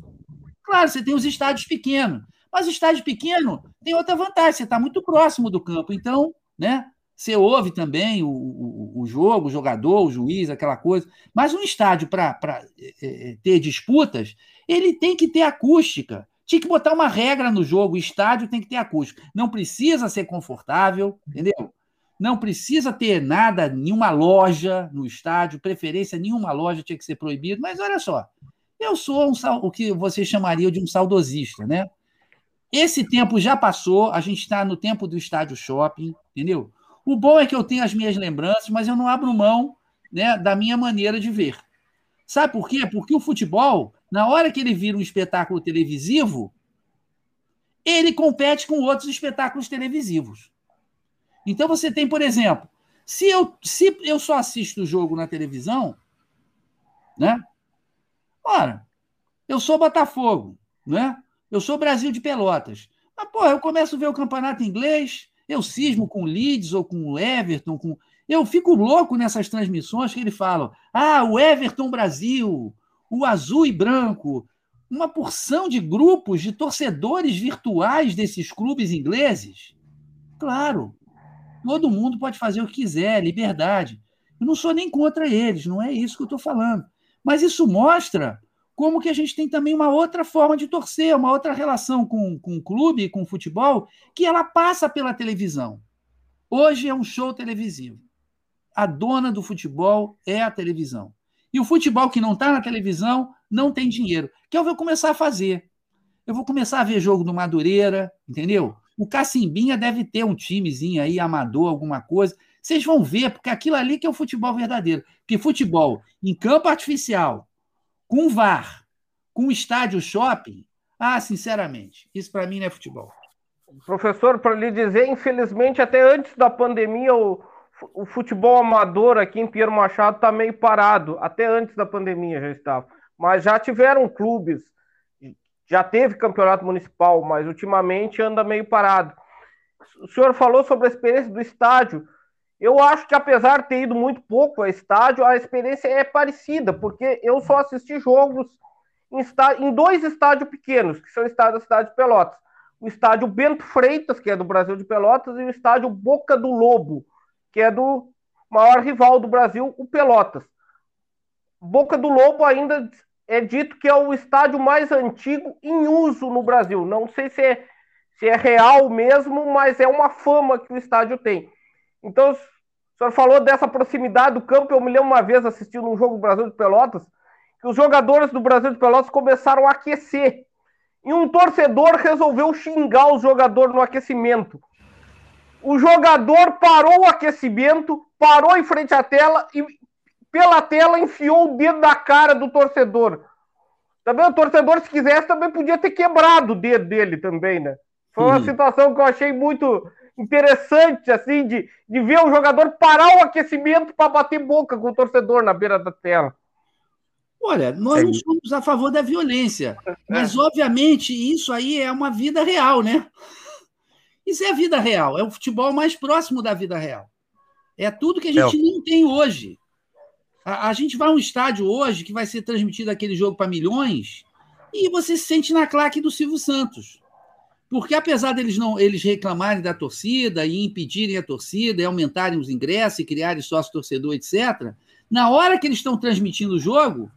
Claro, você tem os estádios pequenos, mas estádio pequeno tem outra vantagem, você está muito próximo do campo, então, né? Você ouve também o, o, o, jogo, o jogador, o juiz, aquela coisa. Mas um estádio para é, é, ter disputas, ele tem que ter acústica. Tinha que botar uma regra no jogo: o estádio tem que ter acústica. Não precisa ser confortável, entendeu? Não precisa ter nada, nenhuma loja no estádio, preferência nenhuma loja tinha que ser proibido, mas olha só, eu sou um, o que vocês chamariam de um saudosista, né? Esse tempo já passou, a gente está no tempo do estádio shopping, entendeu? O bom é que eu tenho as minhas lembranças, mas eu não abro mão né, da minha maneira de ver. Sabe por quê? Porque o futebol, na hora que ele vira um espetáculo televisivo, ele compete com outros espetáculos televisivos. Então você tem, por exemplo, se eu, se eu só assisto o jogo na televisão, né? Ora, eu sou Botafogo, né? Eu sou Brasil de Pelotas. Mas, pô, eu começo a ver o campeonato inglês, eu cismo com o Leeds ou com o Everton, com... eu fico louco nessas transmissões que ele fala: ah, o Everton Brasil, o azul e branco, uma porção de grupos de torcedores virtuais desses clubes ingleses. Claro, Todo mundo pode fazer o que quiser, liberdade. Eu não sou nem contra eles, não é isso que eu estou falando. Mas isso mostra como que a gente tem também uma outra forma de torcer, uma outra relação com, com o clube, com o futebol, que ela passa pela televisão. Hoje é um show televisivo. A dona do futebol é a televisão. E o futebol que não está na televisão não tem dinheiro. Que eu vou começar a fazer. Eu vou começar a ver jogo do Madureira, entendeu? O Cacimbinha deve ter um timezinho aí, amador, alguma coisa. Vocês vão ver, porque aquilo ali que é o futebol verdadeiro. Porque futebol em campo artificial, com VAR, com estádio shopping, ah, sinceramente, isso para mim não é futebol. Professor, para lhe dizer, infelizmente, até antes da pandemia, o, o futebol amador aqui em Pinheiro Machado está meio parado. Até antes da pandemia já estava. Mas já tiveram clubes, já teve campeonato municipal, mas ultimamente anda meio parado. O senhor falou sobre a experiência do estádio. Eu acho que apesar de ter ido muito pouco ao estádio, a experiência é parecida, porque eu só assisti jogos em, em dois estádios pequenos, que são o estádio da cidade de Pelotas. O estádio Bento Freitas, que é do Brasil de Pelotas, e o estádio Boca do Lobo, que é do maior rival do Brasil, o Pelotas. Boca do Lobo ainda é dito que é o estádio mais antigo em uso no Brasil. Não sei se é, se é real mesmo, mas é uma fama que o estádio tem. Então, o senhor falou dessa proximidade do campo. Eu me lembro uma vez assistindo um jogo do Brasil de Pelotas, que os jogadores do Brasil de Pelotas começaram a aquecer. E um torcedor resolveu xingar o jogador no aquecimento. O jogador parou o aquecimento, parou em frente à tela e pela tela enfiou o dedo na cara do torcedor. Também o torcedor, se quisesse, também podia ter quebrado o dedo dele também, né? Foi uma uhum. situação que eu achei muito interessante, assim, de, de ver o jogador parar o aquecimento para bater boca com o torcedor na beira da tela. Olha, nós não somos a favor da violência, mas obviamente isso aí é uma vida real, né? Isso é a vida real, é o futebol mais próximo da vida real. É tudo que a gente é. não tem hoje. A, a, gente vai a um estádio hoje que vai ser transmitido aquele jogo para milhões e você se sente na claque do Silvio Santos. Porque apesar deles não eles reclamarem da torcida e impedirem a torcida e aumentarem os ingressos e criarem sócio torcedor, etc., na hora que eles estão transmitindo o jogo,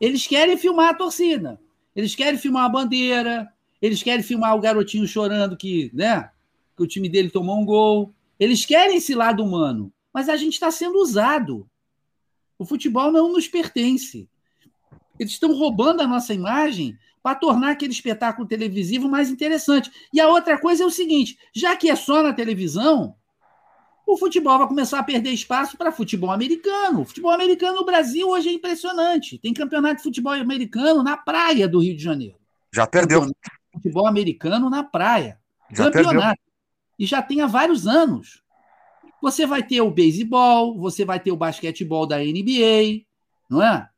eles querem filmar a torcida. Eles querem filmar a bandeira, eles querem filmar o garotinho chorando que, né, que o time dele tomou um gol. Eles querem esse lado humano, mas a gente está sendo usado. O futebol não nos pertence. Eles estão roubando a nossa imagem para tornar aquele espetáculo televisivo mais interessante. E a outra coisa é o seguinte: já que é só na televisão, o futebol vai começar a perder espaço para futebol americano. O futebol americano no Brasil hoje é impressionante. Tem campeonato de futebol americano na praia do Rio de Janeiro. Já perdeu. Futebol americano na praia. Já campeonato. Perdeu. E já tem há vários anos. Você vai ter o beisebol, você vai ter o basquetebol da NBA, não é?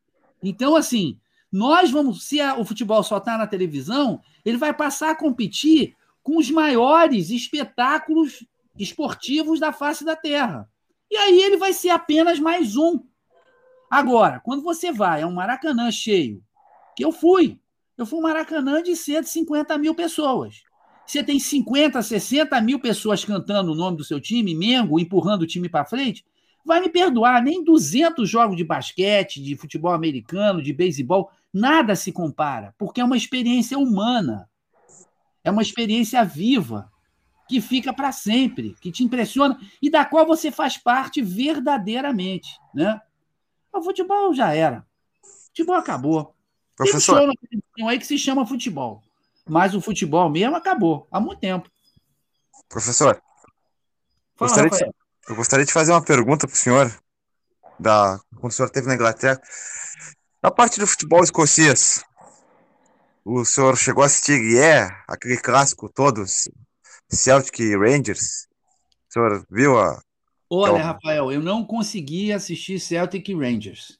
Então, assim, nós vamos, se a, o futebol só está na televisão, ele vai passar a competir com os maiores espetáculos esportivos da face da Terra. E aí ele vai ser apenas mais um. Agora, quando você vai a um Maracanã cheio, que eu fui, eu fui um Maracanã de 150 mil pessoas. Você tem 50, 60 mil pessoas cantando o nome do seu time, Mengo, empurrando o time para frente. Vai me perdoar, nem 200 jogos de basquete, de futebol americano, de beisebol, nada se compara, porque é uma experiência humana. É uma experiência viva, que fica para sempre, que te impressiona e da qual você faz parte verdadeiramente. Né? O futebol já era. O futebol acabou. Professor. Tem um aí que se chama futebol. Mas o futebol mesmo acabou há muito tempo. Professor, Fala, gostaria de, eu gostaria de fazer uma pergunta para o senhor, da, quando o senhor esteve na Inglaterra. Na parte do futebol escocês, o senhor chegou a assistir é aquele clássico todos, Celtic e Rangers? O senhor viu a. Olha, então... Rafael, eu não consegui assistir Celtic e Rangers.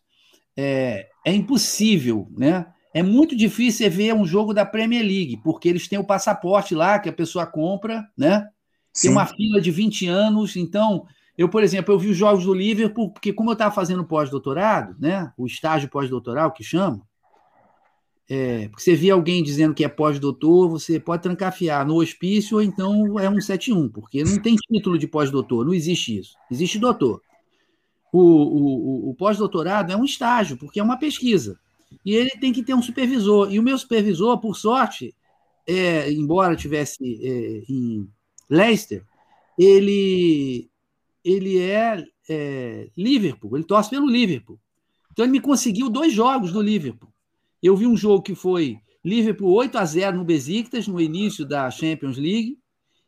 É, é impossível, né? É muito difícil ver um jogo da Premier League, porque eles têm o passaporte lá que a pessoa compra, né? Sim. Tem uma fila de 20 anos. Então, eu, por exemplo, eu vi os jogos do Liverpool, porque como eu estava fazendo pós-doutorado, né? O estágio pós-doutoral que chama, é, porque você vê alguém dizendo que é pós-doutor, você pode trancafiar no hospício ou então é um 71, porque não tem título de pós-doutor, não existe isso. Existe doutor. o, o, o pós-doutorado é um estágio, porque é uma pesquisa. E ele tem que ter um supervisor. E o meu supervisor, por sorte, é, embora tivesse é, em Leicester, ele, ele é, é, Liverpool, ele torce pelo Liverpool. Então ele me conseguiu dois jogos do Liverpool. Eu vi um jogo que foi Liverpool 8 a 0 no Besiktas, no início da Champions League,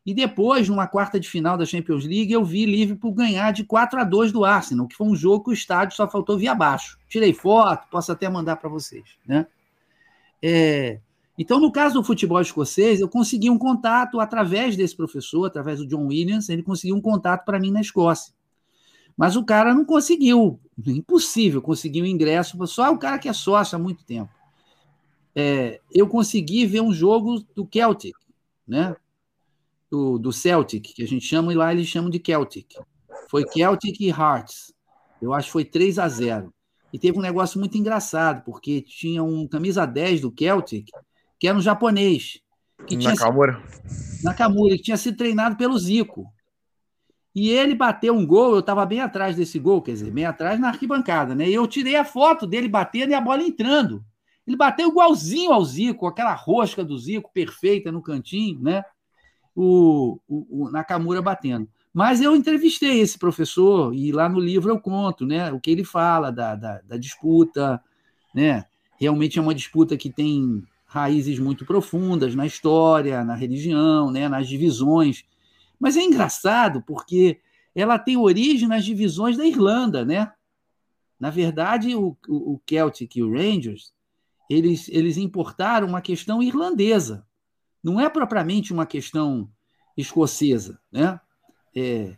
e depois, numa quarta de final da Champions League, eu vi Liverpool ganhar de 4 a 2 do Arsenal, que foi um jogo que o estádio só faltou vir abaixo. Tirei foto, posso até mandar para vocês. Né? É, então, no caso do futebol escocês, eu consegui um contato através desse professor, através do John Williams, ele conseguiu um contato para mim na Escócia. Mas o cara não conseguiu, impossível conseguir um ingresso, só o cara que é sócio há muito tempo. É, eu consegui ver um jogo do Celtic, né? Do, do Celtic, que a gente chama, e lá eles chamam de Celtic. Foi Celtic e Hearts. Eu acho que foi 3 a 0 E teve um negócio muito engraçado, porque tinha um camisa 10 do Celtic, que era um japonês. Que Nakamura. Sido, Nakamura, que tinha sido treinado pelo Zico. E ele bateu um gol, eu estava bem atrás desse gol, quer dizer, bem atrás na arquibancada, né? E eu tirei a foto dele batendo e a bola entrando. Ele bateu igualzinho ao Zico, aquela rosca do Zico perfeita no cantinho, né? O, o, o Nakamura batendo. Mas eu entrevistei esse professor e lá no livro eu conto né, o que ele fala da, da, da, disputa. Né? Realmente é uma disputa que tem raízes muito profundas na história, na religião, né, nas divisões. Mas é engraçado porque ela tem origem nas divisões da Irlanda. Né? Na verdade, o, o, Celtic e o Rangers eles, eles importaram uma questão irlandesa não é propriamente uma questão escocesa. Né? É,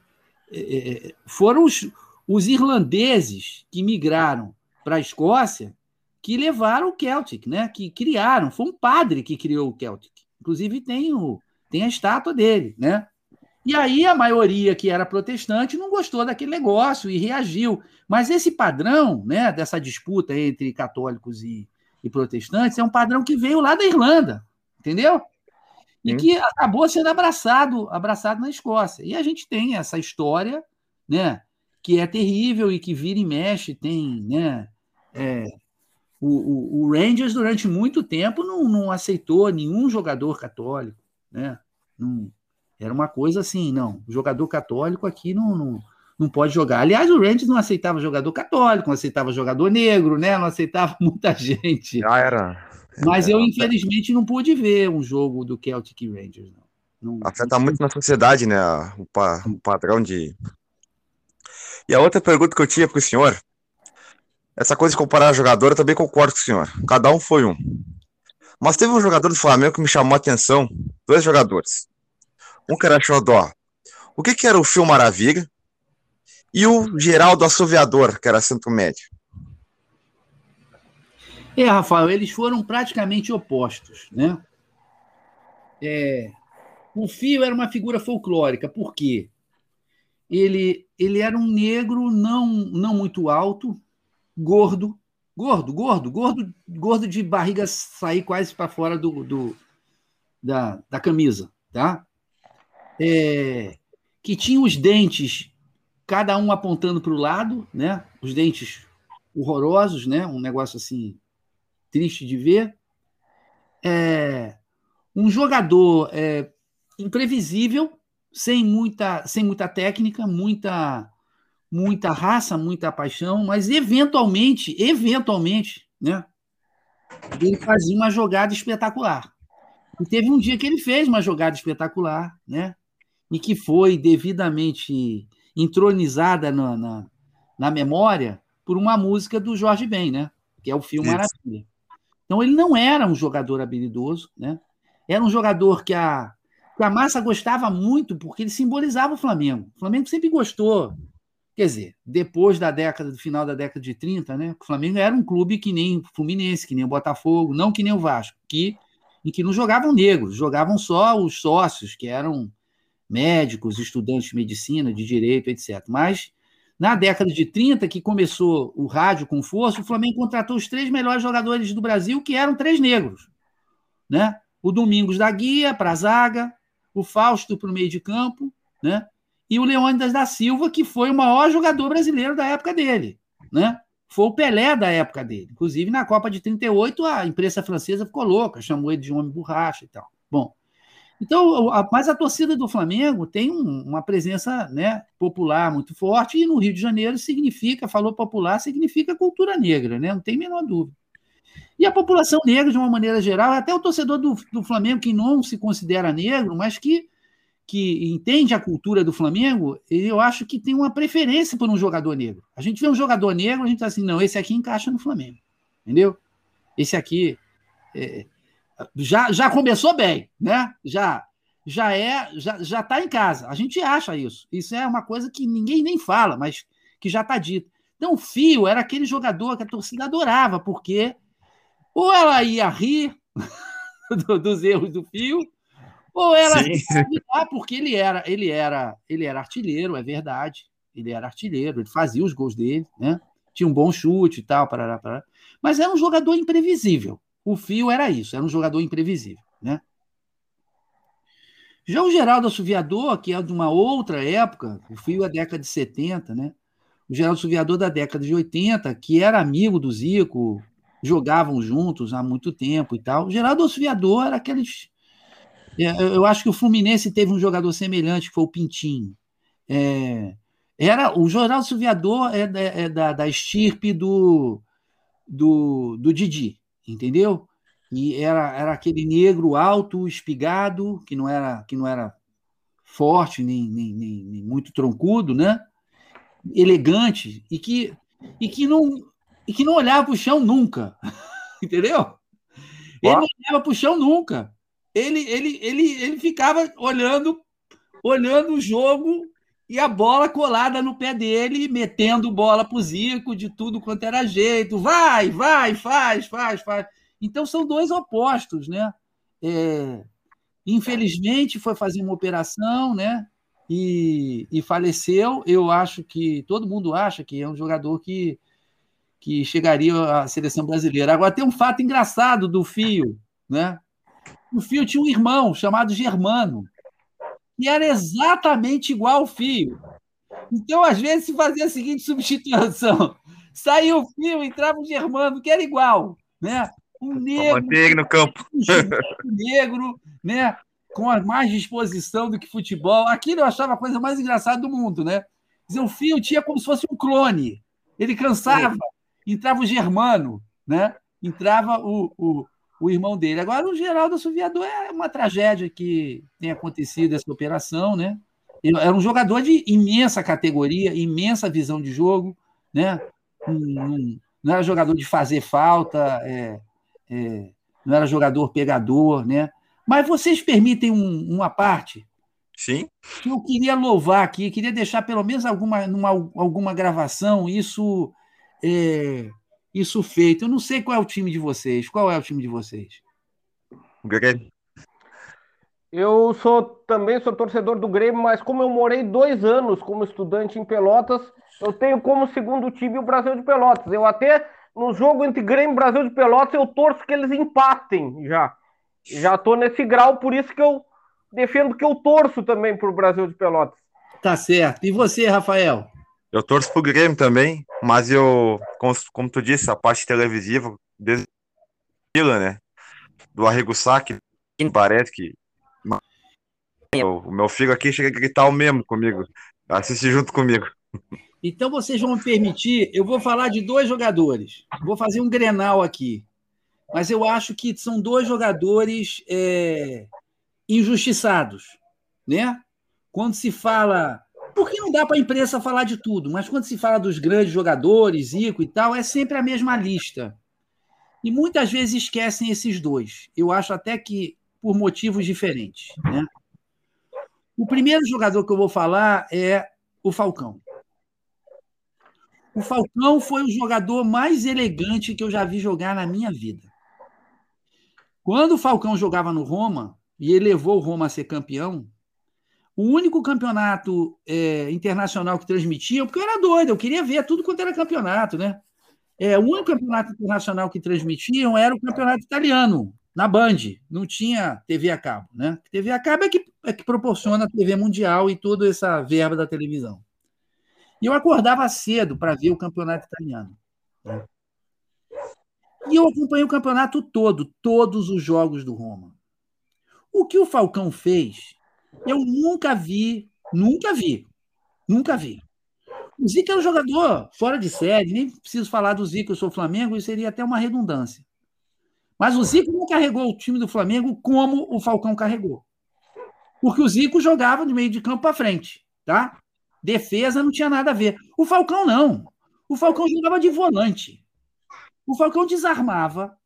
é, é, foram os, os irlandeses que migraram para a Escócia que levaram o Celtic, né? que criaram. Foi um padre que criou o Celtic. Inclusive tem, o, tem a estátua dele. Né? E aí a maioria que era protestante não gostou daquele negócio e reagiu. Mas esse padrão né, dessa disputa entre católicos e, e protestantes é um padrão que veio lá da Irlanda, entendeu? E que acabou sendo abraçado, abraçado na Escócia. E a gente tem essa história, né, que é terrível e que vira e mexe, tem, né, é, o, o, o, Rangers durante muito tempo não, não aceitou nenhum jogador católico, né, não, era uma coisa assim, não, jogador católico aqui não, não, não pode jogar. Aliás, o Rangers não aceitava jogador católico, não aceitava jogador negro, né, não aceitava muita gente. Já era mas eu, infelizmente, não pude ver um jogo do Celtic Rangers. Não. não Afeta muito na sociedade, né? O, pa, o padrão de. E a outra pergunta que eu tinha para o senhor, essa coisa de comparar jogador, eu também concordo com o senhor. Cada um foi um. Mas teve um jogador do Flamengo que me chamou a atenção, dois jogadores. Um que era Xodó. O que, que era o Fio Maravilha? E o Geraldo Assoviador, que era centro médio. É, Rafael, eles foram praticamente opostos, né? É, o Fio era uma figura folclórica, por quê? Ele, ele era um negro não, não muito alto, gordo, gordo, gordo, gordo, gordo de barriga sair quase para fora do, do, da, da camisa, tá? É, que tinha os dentes, cada um apontando para o lado, né? Os dentes horrorosos, né? Um negócio assim triste de ver. É, um jogador é, imprevisível, sem muita, sem muita técnica, muita, muita raça, muita paixão, mas eventualmente, eventualmente, né, ele fazia uma jogada espetacular. E teve um dia que ele fez uma jogada espetacular, né, e que foi devidamente entronizada na, na, na memória por uma música do Jorge Ben, né, que é o filme Isso. Maravilha. Então ele não era um jogador habilidoso, né? Era um jogador que a, que a massa gostava muito porque ele simbolizava o Flamengo. O Flamengo sempre gostou. Quer dizer, depois da década, do final da década de 30, né? O Flamengo era um clube que nem o Fluminense, que nem o Botafogo, não que nem o Vasco, que, em que não jogavam negros, jogavam só os sócios, que eram médicos, estudantes de medicina, de direito, etc. Mas na década de 30, que começou o rádio com força, o Flamengo contratou os três melhores jogadores do Brasil, que eram três negros. Né? O Domingos da Guia para a zaga, o Fausto para o meio de campo, né? e o Leônidas da Silva, que foi o maior jogador brasileiro da época dele, né? Foi o Pelé da época dele. Inclusive, na Copa de 38, a imprensa francesa ficou louca, chamou ele de homem borracha e tal. Bom, então, a, mas a torcida do Flamengo tem um, uma presença né, popular muito forte, e no Rio de Janeiro significa, falou popular, significa cultura negra, né? Não tem a menor dúvida. E a população negra, de uma maneira geral, até o torcedor do, do Flamengo, que não se considera negro, mas que que entende a cultura do Flamengo, eu acho que tem uma preferência por um jogador negro. A gente vê um jogador negro, a gente tá assim, não, esse aqui encaixa no Flamengo. Entendeu? Esse aqui é, já, já começou bem, né? Já já é, já, já está em casa. A gente acha isso. Isso é uma coisa que ninguém nem fala, mas que já está dito. Então, o Fio era aquele jogador que a torcida adorava, porque ou ela ia rir dos erros do Fio, ou ela ah, porque ele era, ele era, ele era artilheiro, é verdade. Ele era artilheiro, ele fazia os gols dele, né? Tinha um bom chute e tal, parará, parará. mas era um jogador imprevisível. O Fio era isso, era um jogador imprevisível, né? Já o Geraldo Assoviador, que é de uma outra época, o Fio é década de 70, né? O Geraldo Assoviador da década de 80, que era amigo do Zico, jogavam juntos há muito tempo e tal. O Geraldo Assoviador era aqueles é, eu acho que o Fluminense teve um jogador semelhante, que foi o Pintinho. É, era O Jornal Silviador é, é, é da, da estirpe do, do, do Didi, entendeu? E era, era aquele negro alto, espigado, que não era, que não era forte, nem, nem, nem, nem muito troncudo, né? elegante, e que, e que, não, e que não olhava para o chão nunca, entendeu? Ele não olhava para o chão nunca ele, ele, ele, ele ficava olhando, olhando o jogo e a bola colada no pé dele, metendo bola pro Zico de tudo quanto era jeito. Vai, vai, faz, faz, faz. Então são dois opostos, né? É, infelizmente foi fazer uma operação, né? E, e, faleceu. Eu acho que todo mundo acha que é um jogador que, que chegaria à seleção brasileira. Agora tem um fato engraçado do Fio, né? O Fio tinha um irmão chamado Germano, que era exatamente igual ao Fio. Então, às vezes, se fazia a seguinte substituição: saía o Fio, entrava o Germano, que era igual, né? Um negro, no campo. Um negro, né? Com mais disposição do que futebol. Aquilo eu achava a coisa mais engraçada do mundo, né? Dizer, o Fio tinha como se fosse um clone. Ele cansava, entrava o Germano, né? Entrava o, o, o irmão dele. Agora, o Geraldo Assoviador é uma tragédia que tem acontecido essa operação, né? Ele era um jogador de imensa categoria, imensa visão de jogo, né? não era jogador de fazer falta, é, é, não era jogador pegador, né? Mas vocês permitem um, uma parte? Sim. Que eu queria louvar aqui, queria deixar pelo menos alguma, numa, alguma gravação isso é, isso feito. Eu não sei qual é o time de vocês. Qual é o time de vocês? Grêmio. Eu sou também sou torcedor do Grêmio, mas como eu morei dois anos como estudante em Pelotas, eu tenho como segundo time o Brasil de Pelotas. Eu até no jogo entre Grêmio e Brasil de Pelotas eu torço que eles empatem já. Já estou nesse grau, por isso que eu defendo que eu torço também para o Brasil de Pelotas. Tá certo. E você, Rafael? Eu torço pro Grêmio também, mas eu, como, como tu disse, a parte televisiva, desde né? Do Arrigo Sacchi, parece que o meu filho aqui chega a gritar o mesmo comigo, assiste junto comigo. Então vocês vão me permitir, eu vou falar de dois jogadores, vou fazer um grenal aqui, mas eu acho que são dois jogadores é, injustiçados, né? Quando se fala porque não dá para a imprensa falar de tudo, mas quando se fala dos grandes jogadores, Zico e tal, é sempre a mesma lista. E muitas vezes esquecem esses dois. Eu acho até que por motivos diferentes. Né? O primeiro jogador que eu vou falar é o Falcão. O Falcão foi o jogador mais elegante que eu já vi jogar na minha vida. Quando o Falcão jogava no Roma, e ele levou o Roma a ser campeão, o único campeonato é, internacional que transmitia, porque eu era doido, eu queria ver tudo quanto era campeonato, né? É, o único campeonato internacional que transmitiam era o campeonato italiano, na Band. Não tinha TV a cabo, né? TV a cabo é que é que proporciona a TV Mundial e toda essa verba da televisão. E eu acordava cedo para ver o campeonato italiano. Né? E eu acompanhei o campeonato todo, todos os jogos do Roma. O que o Falcão fez, eu nunca vi, nunca vi, nunca vi. O Zico é um jogador fora de série, nem preciso falar do Zico, eu sou Flamengo, isso seria até uma redundância. Mas o Zico não carregou o time do Flamengo como o Falcão carregou. Porque o Zico jogava de meio de campo para frente, tá? Defesa não tinha nada a ver. O Falcão não. O Falcão jogava de volante. O Falcão desarmava,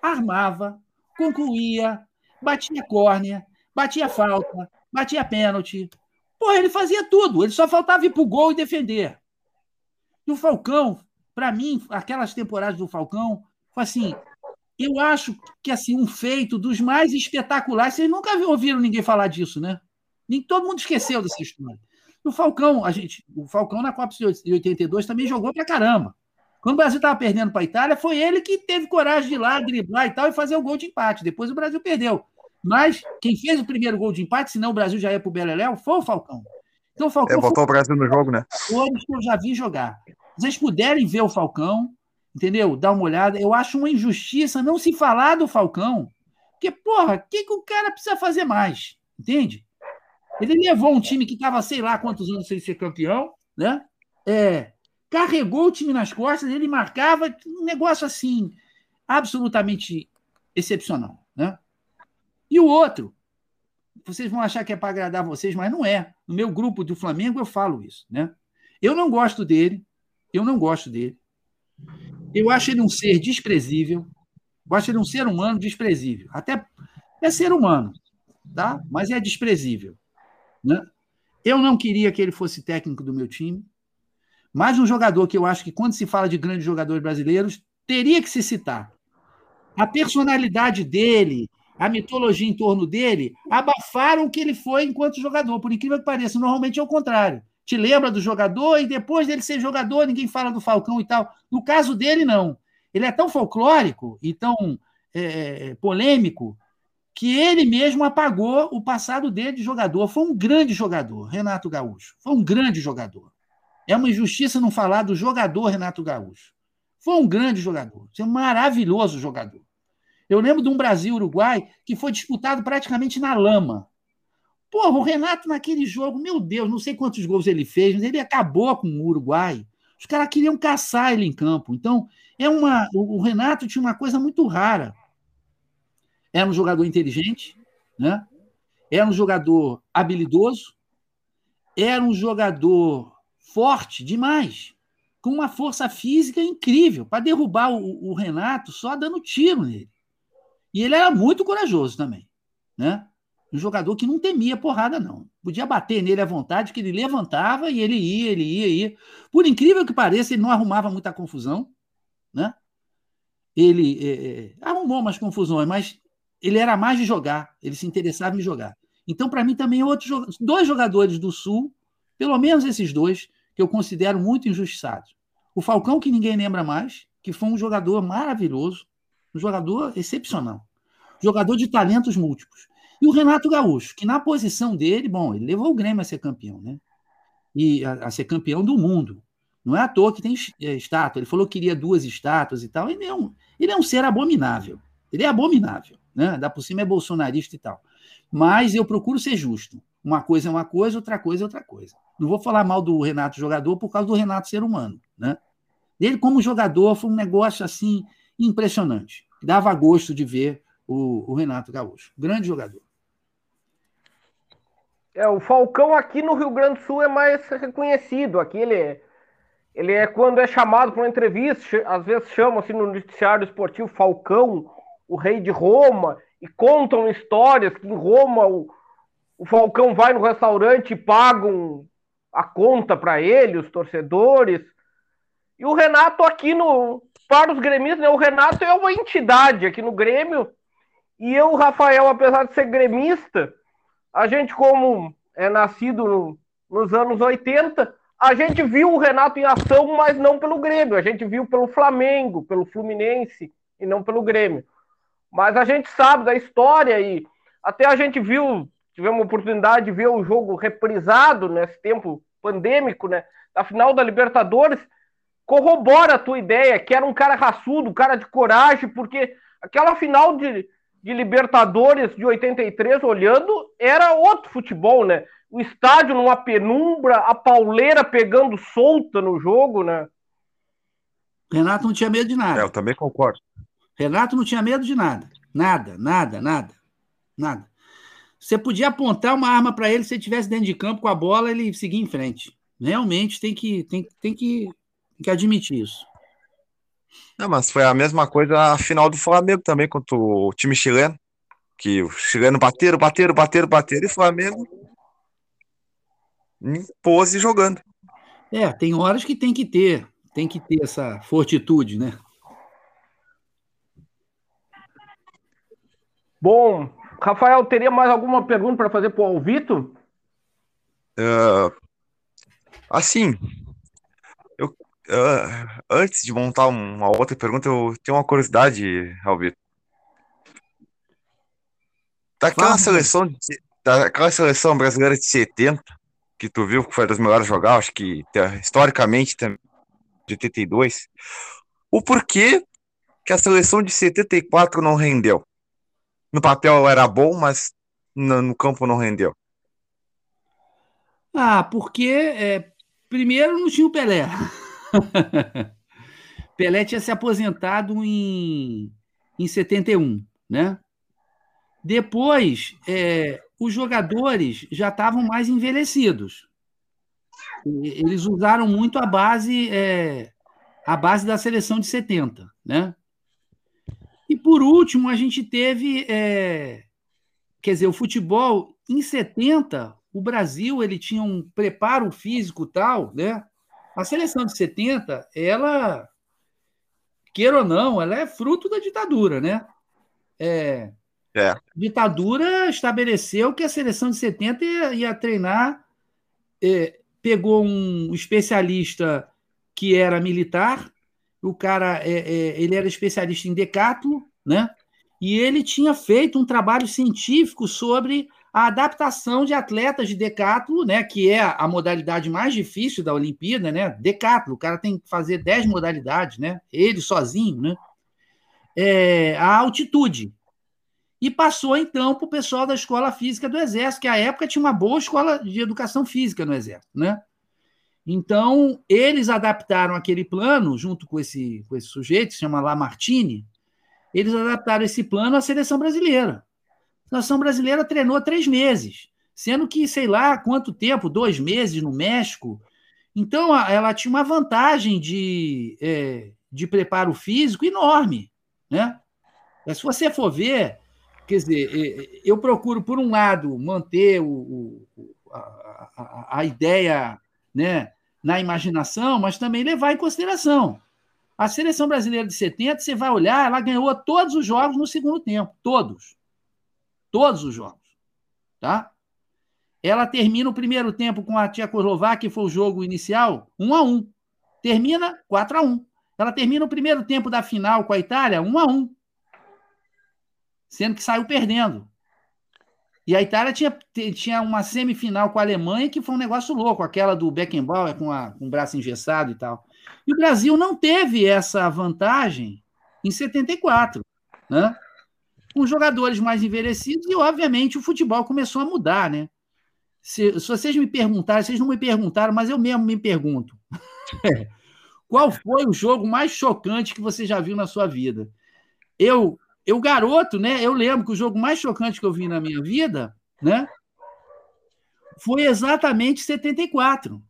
armava, concluía, batia córnea, batia falta, batia pênalti. Pô, ele fazia tudo. Ele só faltava ir pro gol e defender. E o Falcão, para mim, aquelas temporadas do Falcão, foi assim, eu acho que assim um feito dos mais espetaculares. Vocês nunca ouviram ninguém falar disso, né? Nem todo mundo esqueceu dessa história. O Falcão, a gente, o Falcão na Copa de 82 também jogou pra caramba. Quando o Brasil estava perdendo para a Itália, foi ele que teve coragem de ir lá, driblar e tal, e fazer o gol de empate. Depois o Brasil perdeu. Mas quem fez o primeiro gol de empate, senão o Brasil já ia para o Beleléu, foi o Falcão. Então o Falcão. É, botou o Brasil no jogo, né? Todos que eu já vi jogar. Se vocês puderem ver o Falcão, entendeu? Dá uma olhada. Eu acho uma injustiça não se falar do Falcão, porque, porra, o que, que o cara precisa fazer mais? Entende? Ele levou um time que estava, sei lá quantos anos sem ser campeão, né? É, carregou o time nas costas, ele marcava um negócio assim, absolutamente excepcional, né? E o outro, vocês vão achar que é para agradar vocês, mas não é. No meu grupo do Flamengo eu falo isso, né? Eu não gosto dele, eu não gosto dele. Eu acho ele um ser desprezível. Eu acho ele um ser humano desprezível. Até é ser humano, tá? Mas é desprezível, né? Eu não queria que ele fosse técnico do meu time. Mas um jogador que eu acho que quando se fala de grandes jogadores brasileiros, teria que se citar. A personalidade dele, a mitologia em torno dele, abafaram o que ele foi enquanto jogador, por incrível que pareça. Normalmente é o contrário te lembra do jogador e depois dele ser jogador, ninguém fala do Falcão e tal. No caso dele, não. Ele é tão folclórico e tão é, é, polêmico que ele mesmo apagou o passado dele de jogador. Foi um grande jogador, Renato Gaúcho. Foi um grande jogador. É uma injustiça não falar do jogador Renato Gaúcho. Foi um grande jogador, um maravilhoso jogador. Eu lembro de um Brasil-Uruguai que foi disputado praticamente na lama. Porra, o Renato naquele jogo, meu Deus, não sei quantos gols ele fez, mas ele acabou com o Uruguai. Os caras queriam caçar ele em campo. Então, é uma, o Renato tinha uma coisa muito rara. Era um jogador inteligente, né? Era um jogador habilidoso, era um jogador forte demais, com uma força física incrível para derrubar o, o Renato só dando tiro nele. E ele era muito corajoso também, né? Um jogador que não temia porrada, não. Podia bater nele à vontade, que ele levantava e ele ia, ele ia, ia. Por incrível que pareça, ele não arrumava muita confusão, né? Ele é, é arrumou umas confusões, mas ele era mais de jogar, ele se interessava em jogar. Então, para mim, também outros dois jogadores do Sul, pelo menos esses dois, que eu considero muito injustiçados. O Falcão, que ninguém lembra mais, que foi um jogador maravilhoso, um jogador excepcional, jogador de talentos múltiplos. E o Renato Gaúcho, que na posição dele, bom, ele levou o Grêmio a ser campeão, né? E a, a ser campeão do mundo. Não é à toa que tem é, estátua. Ele falou que queria duas estátuas e tal. Ele é um, ele é um ser abominável. Ele é abominável, né? Dá por cima é bolsonarista e tal. Mas eu procuro ser justo. Uma coisa é uma coisa, outra coisa é outra coisa. Não vou falar mal do Renato jogador por causa do Renato ser humano, né? Ele como jogador foi um negócio assim impressionante. Dava gosto de ver o, o Renato Gaúcho. Grande jogador. É, o Falcão aqui no Rio Grande do Sul é mais reconhecido. Aqui ele é, ele é quando é chamado para uma entrevista, às vezes chamam assim no noticiário esportivo Falcão, o rei de Roma, e contam histórias que em Roma o, o Falcão vai no restaurante e pagam a conta para ele, os torcedores. E o Renato aqui no para os gremistas, né, o Renato é uma entidade aqui no Grêmio. E eu, Rafael, apesar de ser gremista, a gente, como é nascido no, nos anos 80, a gente viu o Renato em ação, mas não pelo Grêmio. A gente viu pelo Flamengo, pelo Fluminense e não pelo Grêmio. Mas a gente sabe da história e até a gente viu tivemos a oportunidade de ver o jogo reprisado nesse tempo pandêmico, né? Da final da Libertadores, corrobora a tua ideia, que era um cara raçudo, um cara de coragem, porque aquela final de, de Libertadores de 83, olhando, era outro futebol, né? O estádio numa penumbra, a pauleira pegando solta no jogo, né? Renato não tinha medo de nada. É, eu também concordo. Renato não tinha medo de nada. Nada, nada, nada. Nada. Você podia apontar uma arma para ele se ele estivesse dentro de campo com a bola, ele seguir em frente. Realmente tem que, tem, tem que, tem que admitir isso. Não, mas foi a mesma coisa a final do Flamengo também contra o time chileno. Que o chileno bateram, bateram, bateram, bateram, e o Flamengo pose jogando. É, tem horas que tem que ter, tem que ter essa fortitude, né? Bom, Rafael, teria mais alguma pergunta para fazer para o Vitor? Uh, assim, uh, antes de montar uma outra pergunta, eu tenho uma curiosidade, Alvito. Daquela seleção, de, daquela seleção brasileira de 70, que tu viu que foi das melhores jogar, acho que historicamente de 82, o porquê que a seleção de 74 não rendeu? No papel era bom, mas no, no campo não rendeu. Ah, porque é, primeiro não tinha o Pelé. Pelé tinha se aposentado em, em 71, né? Depois, é, os jogadores já estavam mais envelhecidos. Eles usaram muito a base é, a base da seleção de 70, né? E por último, a gente teve, é, quer dizer, o futebol em 70, o Brasil ele tinha um preparo físico tal, né? A seleção de 70, ela, queira ou não, ela é fruto da ditadura, né? É, é. A ditadura estabeleceu que a seleção de 70 ia, ia treinar, é, pegou um especialista que era militar, o cara é, é, ele era especialista em decátulo, né? E ele tinha feito um trabalho científico sobre a adaptação de atletas de decátulo, né, que é a modalidade mais difícil da Olimpíada, né? Decátulo, o cara tem que fazer 10 modalidades, né? Ele sozinho, né? É, a altitude. E passou então para o pessoal da escola física do Exército, que à época tinha uma boa escola de educação física no Exército, né? Então, eles adaptaram aquele plano, junto com esse, com esse sujeito, que se chama Lamartine, eles adaptaram esse plano à seleção brasileira. A seleção brasileira treinou três meses, sendo que, sei lá quanto tempo, dois meses no México. Então, ela tinha uma vantagem de, é, de preparo físico enorme. Né? Se você for ver, quer dizer, eu procuro, por um lado, manter o, o a, a, a ideia né, na imaginação, mas também levar em consideração. A seleção brasileira de 70, você vai olhar, ela ganhou todos os jogos no segundo tempo. Todos. Todos os jogos. Tá? Ela termina o primeiro tempo com a Tchecoslováquia, que foi o jogo inicial, 1 a 1 Termina 4 a 1 Ela termina o primeiro tempo da final com a Itália, 1 a 1 Sendo que saiu perdendo. E a Itália tinha, tinha uma semifinal com a Alemanha que foi um negócio louco, aquela do Beckenbauer com, a, com o braço engessado e tal. E o Brasil não teve essa vantagem em 74, né? Com jogadores mais envelhecidos e, obviamente, o futebol começou a mudar, né? Se, se vocês me perguntarem, vocês não me perguntaram, mas eu mesmo me pergunto. Qual foi o jogo mais chocante que você já viu na sua vida? Eu eu, garoto, né? Eu lembro que o jogo mais chocante que eu vi na minha vida, né? Foi exatamente 74,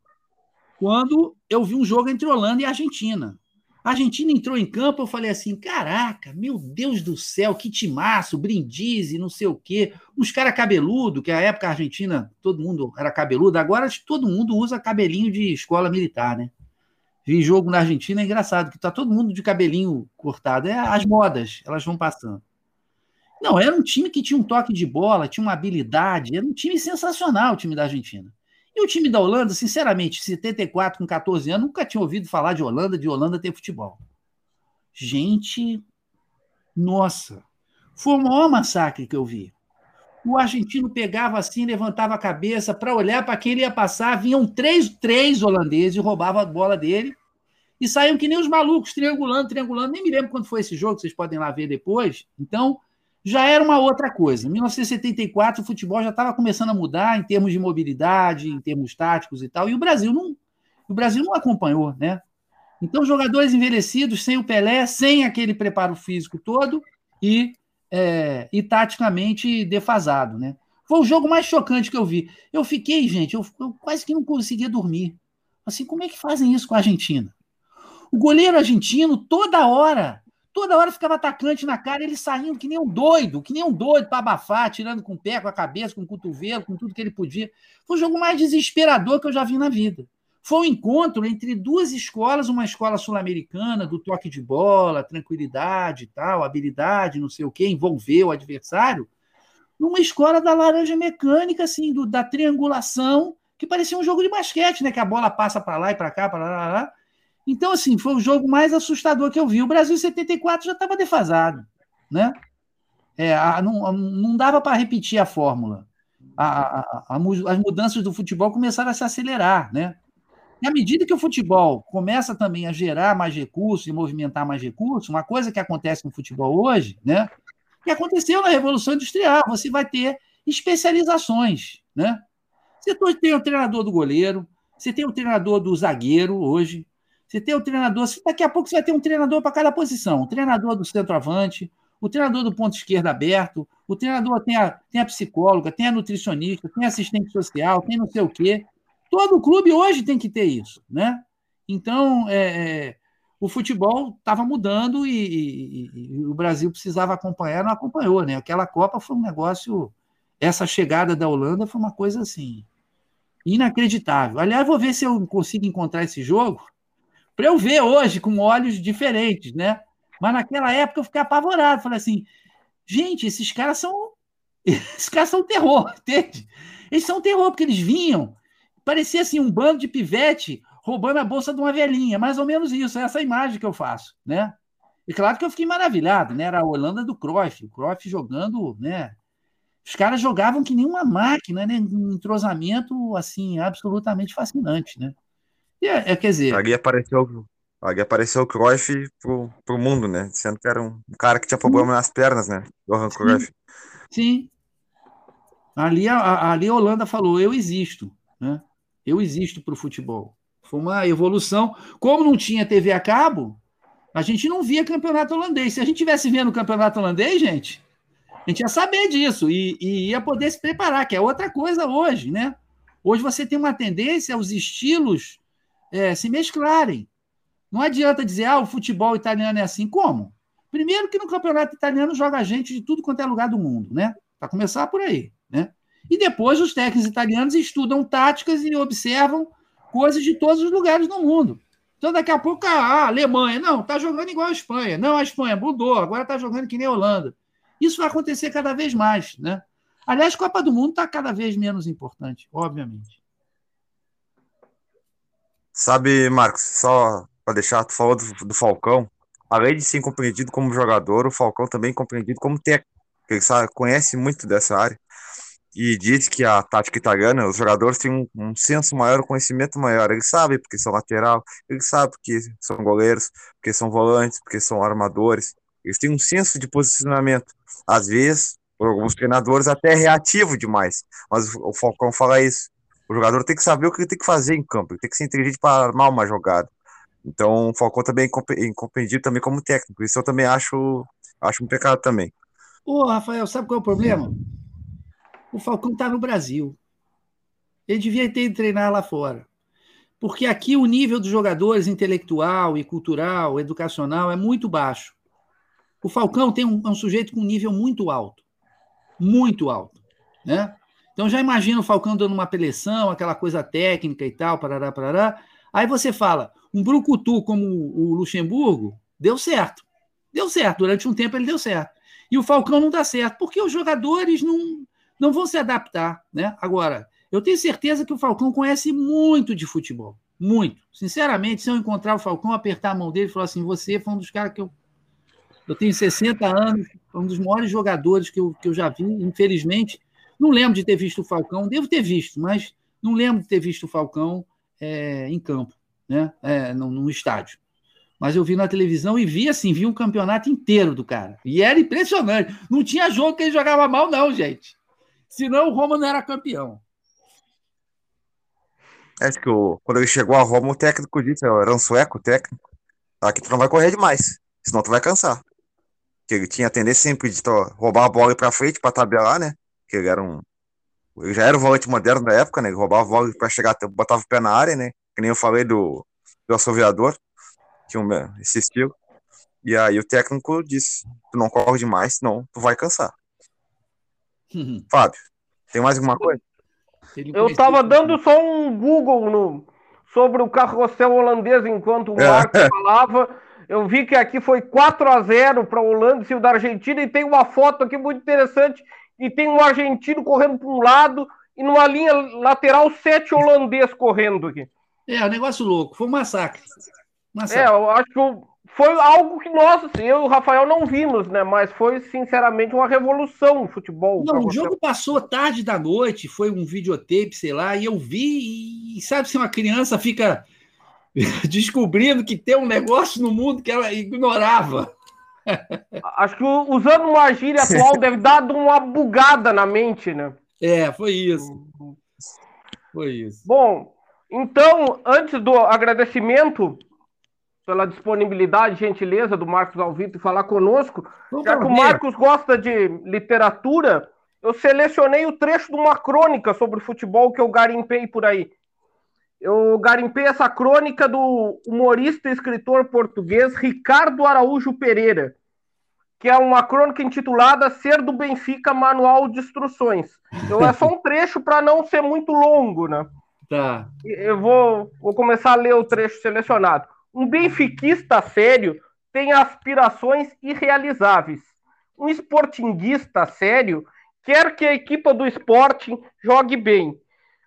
quando eu vi um jogo entre Holanda e Argentina. A Argentina entrou em campo, eu falei assim: caraca, meu Deus do céu, que timaço, brindise, não sei o quê. Uns caras cabeludo, que na época a Argentina, todo mundo era cabeludo, agora todo mundo usa cabelinho de escola militar, né? Vi jogo na Argentina, é engraçado, que tá todo mundo de cabelinho cortado. É as modas, elas vão passando. Não, era um time que tinha um toque de bola, tinha uma habilidade, era um time sensacional, o time da Argentina. E o time da Holanda, sinceramente, 74 com 14 anos, nunca tinha ouvido falar de Holanda, de Holanda ter futebol. Gente, nossa, foi o maior massacre que eu vi. o argentino pegava assim, levantava a cabeça para olhar para quem ele ia passar, vinham três, três holandeses e roubavam a bola dele e saíam que nem os malucos, triangulando, triangulando. Nem me lembro quando foi esse jogo, vocês podem lá ver depois. Então, já era uma outra coisa. Em 1974, o futebol já estava começando a mudar em termos de mobilidade, em termos táticos e tal, e o Brasil não, o Brasil não acompanhou, né? Então, jogadores envelhecidos, sem o Pelé, sem aquele preparo físico todo e, é, e taticamente defasado, né? Foi o jogo mais chocante que eu vi. Eu fiquei, gente, eu, eu quase que não conseguia dormir. Assim, como é que fazem isso com a Argentina? O goleiro argentino, toda hora, toda hora ficava atacante na cara, ele saindo que nem um doido, que nem um doido para abafar, tirando com o pé, com a cabeça, com o cotovelo, com tudo que ele podia. Foi o jogo mais desesperador que eu já vi na vida. Foi um encontro entre duas escolas, uma escola sul-americana, do toque de bola, tranquilidade e tal, habilidade, não sei o quê, envolver o adversário, numa escola da laranja mecânica, assim, do, da triangulação, que parecia um jogo de basquete, né? Que a bola passa para lá e para cá, para lá, lá, lá. Então, assim, foi o jogo mais assustador que eu vi. O Brasil 74 já estava defasado, né? É, a, não, não dava para repetir a fórmula. A, a, as mudanças do futebol começaram a se acelerar, né? E à medida que o futebol começa também a gerar mais recursos e movimentar mais recursos, uma coisa que acontece no futebol hoje, né? Que aconteceu na Revolução Industrial, você vai ter especializações, né? Você tem o treinador do goleiro, você tem o treinador do zagueiro hoje, você tem o treinador, daqui a pouco você vai ter um treinador para cada posição, o treinador do centroavante, o treinador do ponto esquerdo aberto, o treinador tem a, tem a psicóloga, tem a nutricionista, tem assistente social, tem não sei o quê. Todo clube hoje tem que ter isso, né? Então, é, é, o futebol estava mudando e, e, e, o Brasil precisava acompanhar, não acompanhou, né? Aquela Copa foi um negócio. Essa chegada da Holanda foi uma coisa assim inacreditável. Aliás, vou ver se eu consigo encontrar esse jogo para eu ver hoje com olhos diferentes, né? Mas naquela época eu fiquei apavorado. Falei assim, gente, esses caras são. Esses caras são terror, entende? Eles são terror, porque eles vinham, parecia assim, um bando de pivete roubando a bolsa de uma velhinha, mais ou menos isso, é essa imagem que eu faço, né? E claro que eu fiquei maravilhado, né? Era a Holanda do Cruyff, o Cruyff jogando, né? Os caras jogavam que nem uma máquina, né? Um entrosamento, assim, absolutamente fascinante, né? É, é, quer dizer. Ali apareceu, ali apareceu o Cruyff pro, pro mundo, né? Sendo que era um cara que tinha problema nas pernas, né? Johan Cruyff. Sim. Ali a, ali a Holanda falou: eu existo, né? Eu existo para o futebol. Foi uma evolução. Como não tinha TV a cabo, a gente não via campeonato holandês. Se a gente tivesse vendo o campeonato holandês, gente, a gente ia saber disso e, e ia poder se preparar, que é outra coisa hoje, né? Hoje você tem uma tendência aos estilos é, se mesclarem. Não adianta dizer, ah, o futebol italiano é assim. Como? Primeiro que no campeonato italiano joga gente de tudo quanto é lugar do mundo, né? Para começar por aí, né? E depois os técnicos italianos estudam táticas e observam coisas de todos os lugares do mundo. Então, daqui a pouco, ah, a Alemanha, não, está jogando igual a Espanha. Não, a Espanha mudou, agora está jogando que nem a Holanda. Isso vai acontecer cada vez mais, né? Aliás, a Copa do Mundo está cada vez menos importante, obviamente. Sabe, Marcos, só para deixar, tu falou do, do, Falcão. Além de ser compreendido como jogador, o Falcão também é compreendido como técnico. Ele sabe, conhece muito dessa área. E diz que a tática italiana, os jogadores têm um, um senso maior, um conhecimento maior. Ele sabe porque são lateral, ele sabe porque são goleiros, porque são volantes, porque são armadores. Eles têm um senso de posicionamento. Às vezes, por alguns treinadores, até reativo demais. Mas o Falcão fala isso o jogador tem que saber o que tem que fazer em campo, tem que ser inteligente para armar uma jogada. Então, o Falcão também é incompreendido também como técnico. Isso eu também acho, acho um pecado também. Ô, Rafael, sabe qual é o problema? O Falcão está no Brasil. Ele devia ter treinar lá fora. Porque aqui o nível dos jogadores intelectual e cultural, educacional, é muito baixo. O Falcão tem um, é um sujeito com um nível muito alto. Muito alto. Né? Então já imagina o Falcão dando uma peleção, aquela coisa técnica e tal, parará, parará. Aí você fala, um brucutu como o Luxemburgo deu certo. Deu certo, durante um tempo ele deu certo. E o Falcão não dá certo, porque os jogadores não, não vão se adaptar. Né? Agora, eu tenho certeza que o Falcão conhece muito de futebol. Muito. Sinceramente, se eu encontrar o Falcão, apertar a mão dele e falar assim: você foi um dos caras que eu. Eu tenho 60 anos, um dos maiores jogadores que eu, que eu já vi. Infelizmente, Não lembro de ter visto o Falcão, devo ter visto, mas não lembro de ter visto o Falcão é, em campo, né? É, no, estádio. Mas eu vi na televisão e vi assim, vi um campeonato inteiro do cara. E era impressionante. Não tinha jogo que ele jogava mal, não, gente. Senão o Roma não era campeão. É que o, quando ele chegou a Roma, o técnico disse, era um sueco técnico, aqui tu não vai correr demais, senão tu vai cansar. Que ele tinha a tendência sempre de roubar a bola para frente para tabelar, né? Que ele era um ele já era o volante moderno da época, né? Ele roubava bola para chegar, botava o pé na área, né? Que nem eu falei do, do assoviador, tinha um, esse estilo. E aí o técnico disse: Tu não corre demais, senão tu vai cansar. Fábio, tem mais alguma coisa? Eu estava dando só um Google no, sobre o carrossel holandês enquanto o é. Marcos falava. Eu vi que aqui foi 4 a 0 para a Holanda e o da Argentina, e tem uma foto aqui muito interessante e tem um argentino correndo para um lado e numa linha lateral sete holandês correndo aqui. É, um negócio louco, foi um massacre. massacre. É, eu acho que foi algo que nós, assim, eu e o Rafael não vimos, né? Mas foi, sinceramente, uma revolução no futebol. Não, o jogo passou tarde da noite, foi um videotape, sei lá, e eu vi, e sabe se uma criança fica descobrindo que tem um negócio no mundo que ela ignorava. Acho que usando uma gíria atual deve dar uma bugada na mente, né? É, foi isso. Foi isso. Bom, então, antes do agradecimento pela disponibilidade e gentileza do Marcos Alvito em falar conosco, Vamos já que o Marcos gosta de literatura, eu selecionei o trecho de uma crônica sobre futebol que eu garimpei por aí. Eu garimpei essa crônica do humorista e escritor português Ricardo Araújo Pereira, que é uma crônica intitulada Ser do Benfica Manual de Instruções. Então é só um trecho para não ser muito longo, né? Tá. Eu vou, vou começar a ler o trecho selecionado. Um benfiquista sério tem aspirações irrealizáveis. Um esportinguista sério quer que a equipa do Sporting jogue bem.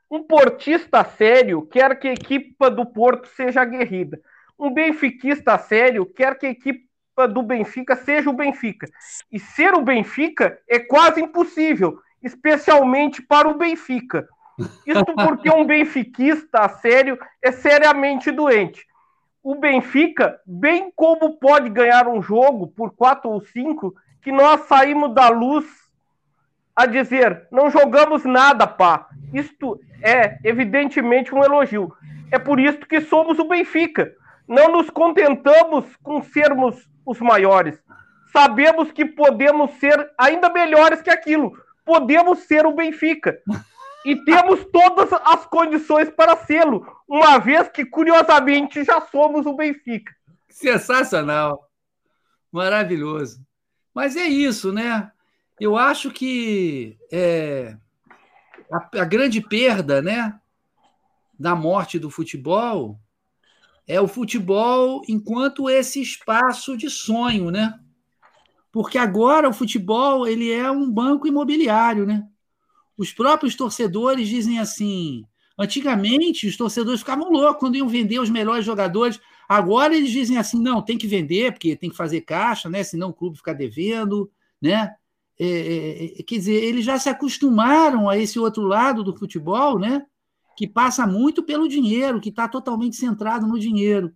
Um portista sério quer que a equipa do Porto seja aguerrida. Um benfiquista sério quer que a equipe do Benfica seja o Benfica. E ser o Benfica é quase impossível, especialmente para o Benfica. Isso porque um benfiquista a sério é seriamente doente. O Benfica, bem como pode ganhar um jogo por 4 ou 5, que nós saímos da luz a dizer: não jogamos nada, pá. Isto é evidentemente um elogio. É por isso que somos o Benfica. Não nos contentamos com sermos os maiores. Sabemos que podemos ser ainda melhores que aquilo. Podemos ser o Benfica. E temos todas as condições para sê-lo, uma vez que, curiosamente, já somos o Benfica. Sensacional. Maravilhoso. Mas é isso, né? Eu acho que é, a, a grande perda né, da morte do futebol é o futebol enquanto esse espaço de sonho, né? Porque agora o futebol ele é um banco imobiliário, né? Os próprios torcedores dizem assim. Antigamente, os torcedores ficavam loucos quando iam vender os melhores jogadores. Agora eles dizem assim: não, tem que vender, porque tem que fazer caixa, né? Senão o clube fica devendo, né? É, é, é quer dizer, eles já se acostumaram a esse outro lado do futebol, né? Que passa muito pelo dinheiro, que está totalmente centrado no dinheiro.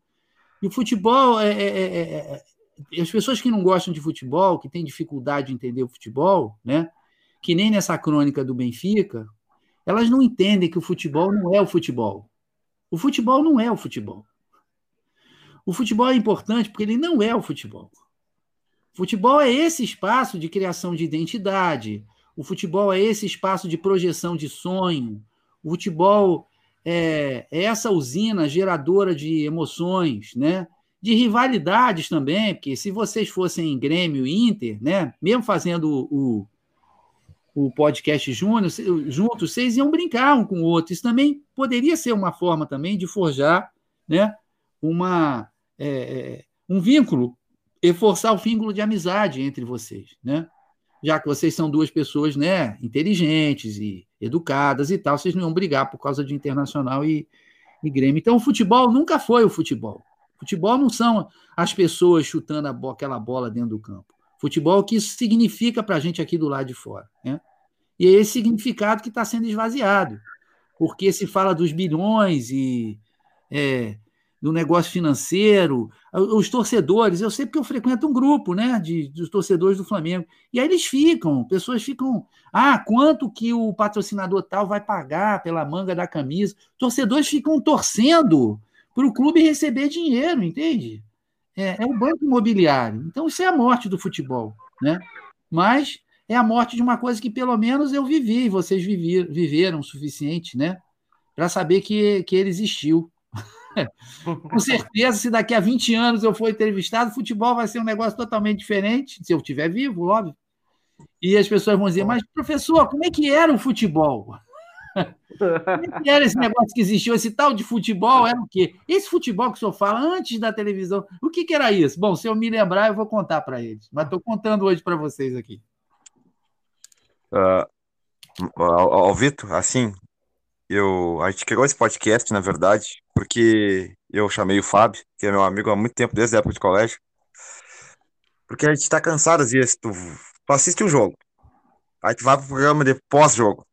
E o futebol, é, é, é, é, as pessoas que não gostam de futebol, que têm dificuldade de entender o futebol, né? que nem nessa crônica do Benfica, elas não entendem que o futebol não é o futebol. O futebol não é o futebol. O futebol é importante porque ele não é o futebol. O futebol é esse espaço de criação de identidade. O futebol é esse espaço de projeção de sonho. O futebol é, é essa usina geradora de emoções, né? de rivalidades também, porque se vocês fossem Grêmio e Inter, né? mesmo fazendo o, o podcast júnior, juntos, vocês iam brincar um com o outro. Isso também poderia ser uma forma também de forjar né? uma, é, é um vínculo, e forçar o vínculo de amizade entre vocês. Né? já que vocês são duas pessoas né, inteligentes e educadas e tal, vocês não iam brigar por causa de internacional e, e Grêmio. Então, o futebol nunca foi o futebol. Futebol não são as pessoas chutando bola, aquela bola dentro do campo. Futebol, o que isso significa para a gente aqui do lado de fora. Né? E é esse significado que está sendo esvaziado, porque se fala dos bilhões e é, do negócio financeiro, os torcedores, eu sei porque eu frequento um grupo, né, de, dos torcedores do Flamengo, e aí eles ficam, pessoas ficam, ah, quanto que o patrocinador tal vai pagar pela manga da camisa? Torcedores ficam torcendo para o clube receber dinheiro, entende? É, é o banco imobiliário. Então isso é a morte do futebol, né? Mas é a morte de uma coisa que pelo menos eu vivi, vocês viveram o suficiente, né, para saber que, que ele existiu. Com certeza, se daqui a 20 anos eu for entrevistado, futebol vai ser um negócio totalmente diferente, se eu estiver vivo, óbvio. E as pessoas vão dizer, mas professor, como é que era o futebol? Como é que era esse negócio que existiu? Esse tal de futebol era o quê? Esse futebol que o senhor fala antes da televisão, o que, que era isso? Bom, se eu me lembrar, eu vou contar para eles. Mas estou contando hoje para vocês aqui. Uh, ao, ao Vitor, assim, eu, a gente criou esse podcast, na verdade, porque eu chamei o Fábio, que é meu amigo há muito tempo, desde a época de colégio, porque a gente tá cansado às vezes, tu, tu assiste um jogo, aí tu vai pro programa de pós-jogo,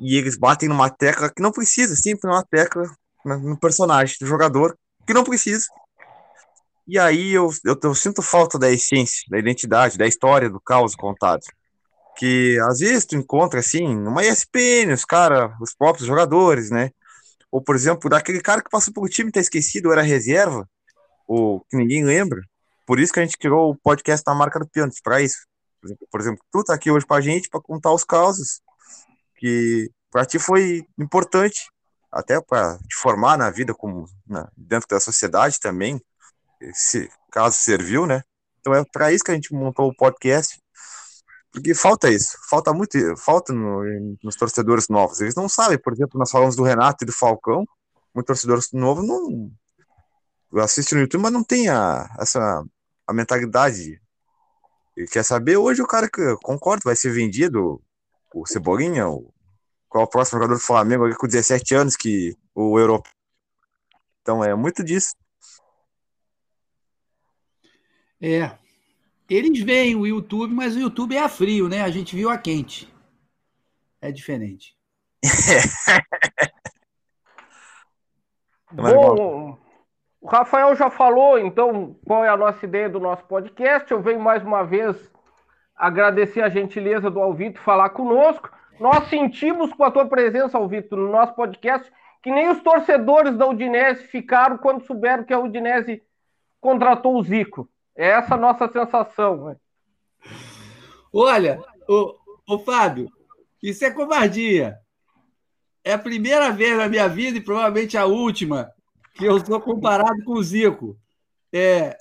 e eles batem numa tecla que não precisa, sempre numa tecla no personagem do jogador, que não precisa. E aí eu, eu, eu sinto falta da essência, da identidade, da história, do caos contado que às vezes tu encontra assim, numa ESPN, os cara, os próprios jogadores, né? Ou, por exemplo, daquele cara que passou pelo time e tá esquecido, ou era reserva, ou que ninguém lembra. Por isso que a gente criou o podcast na marca do pênalti, para isso. Por exemplo, tu tá aqui hoje com a gente para contar os casos que para ti foi importante, até para te formar na vida como na, dentro da sociedade também, esse caso serviu, né? Então é para isso que a gente montou o podcast porque falta isso, falta muito, falta no, nos torcedores novos. Eles não sabem, por exemplo, nós falamos do Renato e do Falcão, muito torcedor novo não assiste no YouTube, mas não tem a, essa a mentalidade. Ele quer saber hoje o cara que concorda, vai ser vendido o Cebolinha, o, qual é o próximo jogador do Flamengo com 17 anos que o europeu. Então é muito disso. É, eles veem o YouTube, mas o YouTube é a frio, né? A gente viu a quente. É diferente. Bom, o Rafael já falou, então, qual é a nossa ideia do nosso podcast. Eu venho mais uma vez agradecer a gentileza do Alvito falar conosco. Nós sentimos com a tua presença, Alvito, no nosso podcast, que nem os torcedores da Udinese ficaram quando souberam que a Udinese contratou o Zico. É essa a nossa sensação. Né? Olha, o, o Fábio, isso é covardia. É a primeira vez na minha vida, e provavelmente a última, que eu sou comparado com o Zico. É,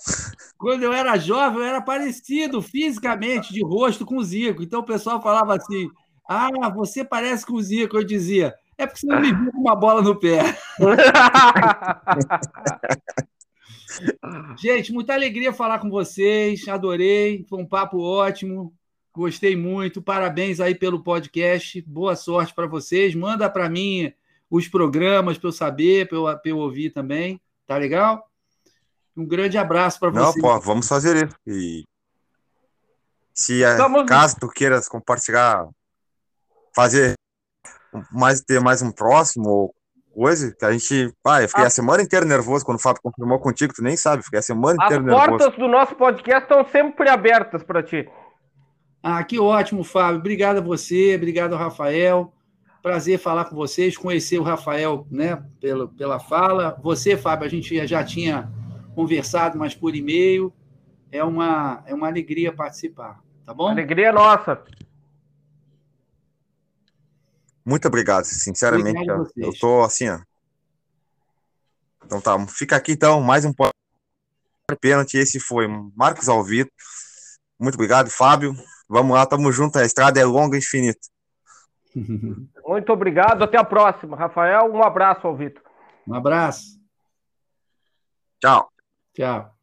quando eu era jovem, eu era parecido fisicamente, de rosto, com o Zico. Então o pessoal falava assim: Ah, você parece com o Zico. Eu dizia: É porque você não me viu com uma bola no pé. Gente, muita alegria falar com vocês. Adorei. Foi um papo ótimo. Gostei muito. Parabéns aí pelo podcast. Boa sorte para vocês. Manda para mim os programas para eu saber, para eu, eu, ouvir também. Tá legal? Um grande abraço para vocês. Não, pô, vamos fazer isso. E se é, caso tu queiras compartilhar, fazer mais ter mais um próximo coisa que a gente. Ah, eu fiquei a... a semana inteira nervoso quando o Fábio confirmou contigo, tu nem sabe, fiquei a semana inteira nervoso. As portas do nosso podcast estão sempre abertas para ti. Ah, que ótimo, Fábio. Obrigado a você, obrigado ao Rafael. Prazer falar com vocês, conhecer o Rafael né, pela, pela fala. Você, Fábio, a gente já tinha conversado, mas por e-mail. É uma, é uma alegria participar, tá bom? Alegria nossa. Muito obrigado, sinceramente. Obrigado eu tô assim, ó. Então tá, fica aqui então, mais um pênalti. Esse foi Marcos Alvito. Muito obrigado, Fábio. Vamos lá, tamo junto. A estrada é longa e infinita. Muito obrigado. Até a próxima, Rafael. Um abraço, Alvito. Um abraço. Tchau. Tchau.